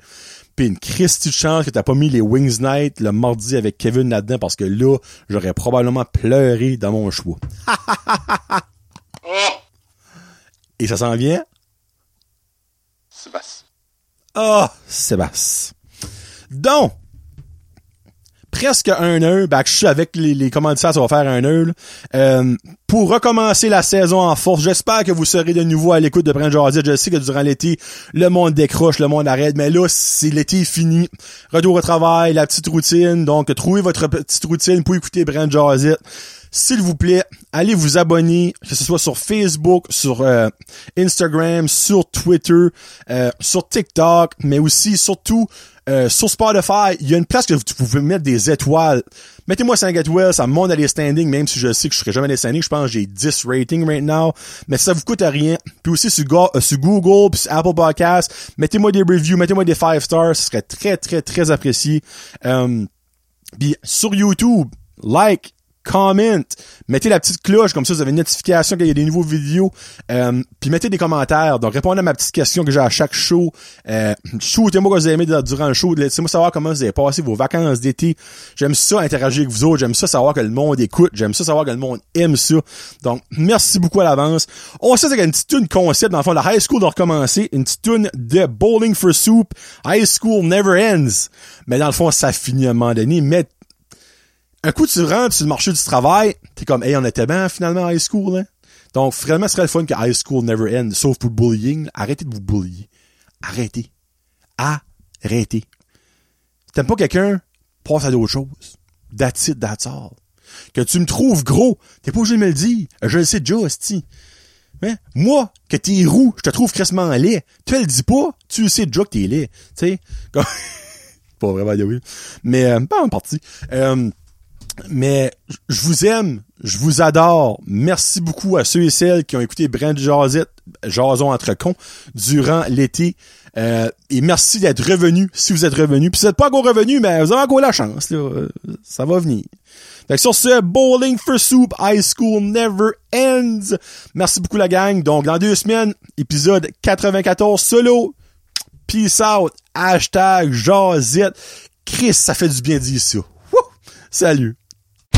S1: Puis une Christie de chance que t'as pas mis les Wings Night le mardi avec Kevin là-dedans parce que là, j'aurais probablement pleuré dans mon choix. Et ça s'en vient?
S2: Sébastien.
S1: Ah, Sébastien. Donc, presque un heure. Ben, je suis avec les, les commanditaires, ça va faire un heure. Euh, pour recommencer la saison en force, j'espère que vous serez de nouveau à l'écoute de Brand Jazzy. Je sais que durant l'été, le monde décroche, le monde arrête, mais là, c'est l'été fini. Retour au travail, la petite routine. Donc, trouvez votre petite routine pour écouter Brand Jazzy. S'il vous plaît, allez vous abonner, que ce soit sur Facebook, sur euh, Instagram, sur Twitter, euh, sur TikTok, mais aussi, surtout, euh, sur Spotify. Il y a une place que vous pouvez mettre des étoiles. Mettez-moi 5 étoiles, ça monte à les standings, même si je sais que je serai jamais les standings. Je pense que j'ai 10 ratings right now. Mais ça vous coûte rien. Puis aussi sur, euh, Google, puis sur Apple Podcasts, mettez-moi des reviews, mettez-moi des 5 stars. Ce serait très, très, très apprécié. Euh, puis sur YouTube, like, comment, mettez la petite cloche, comme ça vous avez une notification qu'il y a des nouveaux vidéos, euh, puis mettez des commentaires. Donc répondez à ma petite question que j'ai à chaque show. Euh, Shootez-moi que vous avez aimé durant le show. Laissez-moi savoir comment vous avez passé vos vacances d'été. J'aime ça interagir avec vous autres. J'aime ça savoir que le monde écoute. J'aime ça savoir que le monde aime ça. Donc merci beaucoup à l'avance. On sait qu'il y a une petite tune concept dans le fond. La high school de recommencer. Une petite tune de Bowling for Soup. High school never ends. Mais dans le fond, ça finit à un moment donné. Un coup tu rentres sur le marché du travail, t'es comme hey on était bien finalement à high school hein? Donc vraiment ce serait le fun que high school never end, sauf pour le bullying. Arrêtez de vous bullier. Arrêtez. Arrêtez. T'aimes pas quelqu'un, passe à d'autres choses. That's it, that's all. Que tu me trouves gros, t'es pas obligé de me le dire. Je le sais déjà. Hein? Moi, que t'es roux, je te trouve crissement laid. Tu le dis pas, tu le sais déjà que t'es laid. Tu sais? Comme... pas vraiment, oui. Mais, pas en partie. Euh, mais je vous aime, je vous adore. Merci beaucoup à ceux et celles qui ont écouté Brand Jazette, Jason entre cons, durant l'été. Euh, et merci d'être revenu, si vous êtes revenu. Puis si vous n'êtes pas encore revenu, mais vous avez encore la chance. Là. Euh, Ça va venir. Fait que sur ce, Bowling for Soup, High School Never Ends. Merci beaucoup la gang. Donc dans deux semaines, épisode 94 solo. Peace out. Hashtag Jazette. Chris, ça fait du bien dire ça. Salut.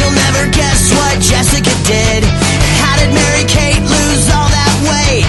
S3: You'll never guess what Jessica did. How did Mary Kate lose all that weight?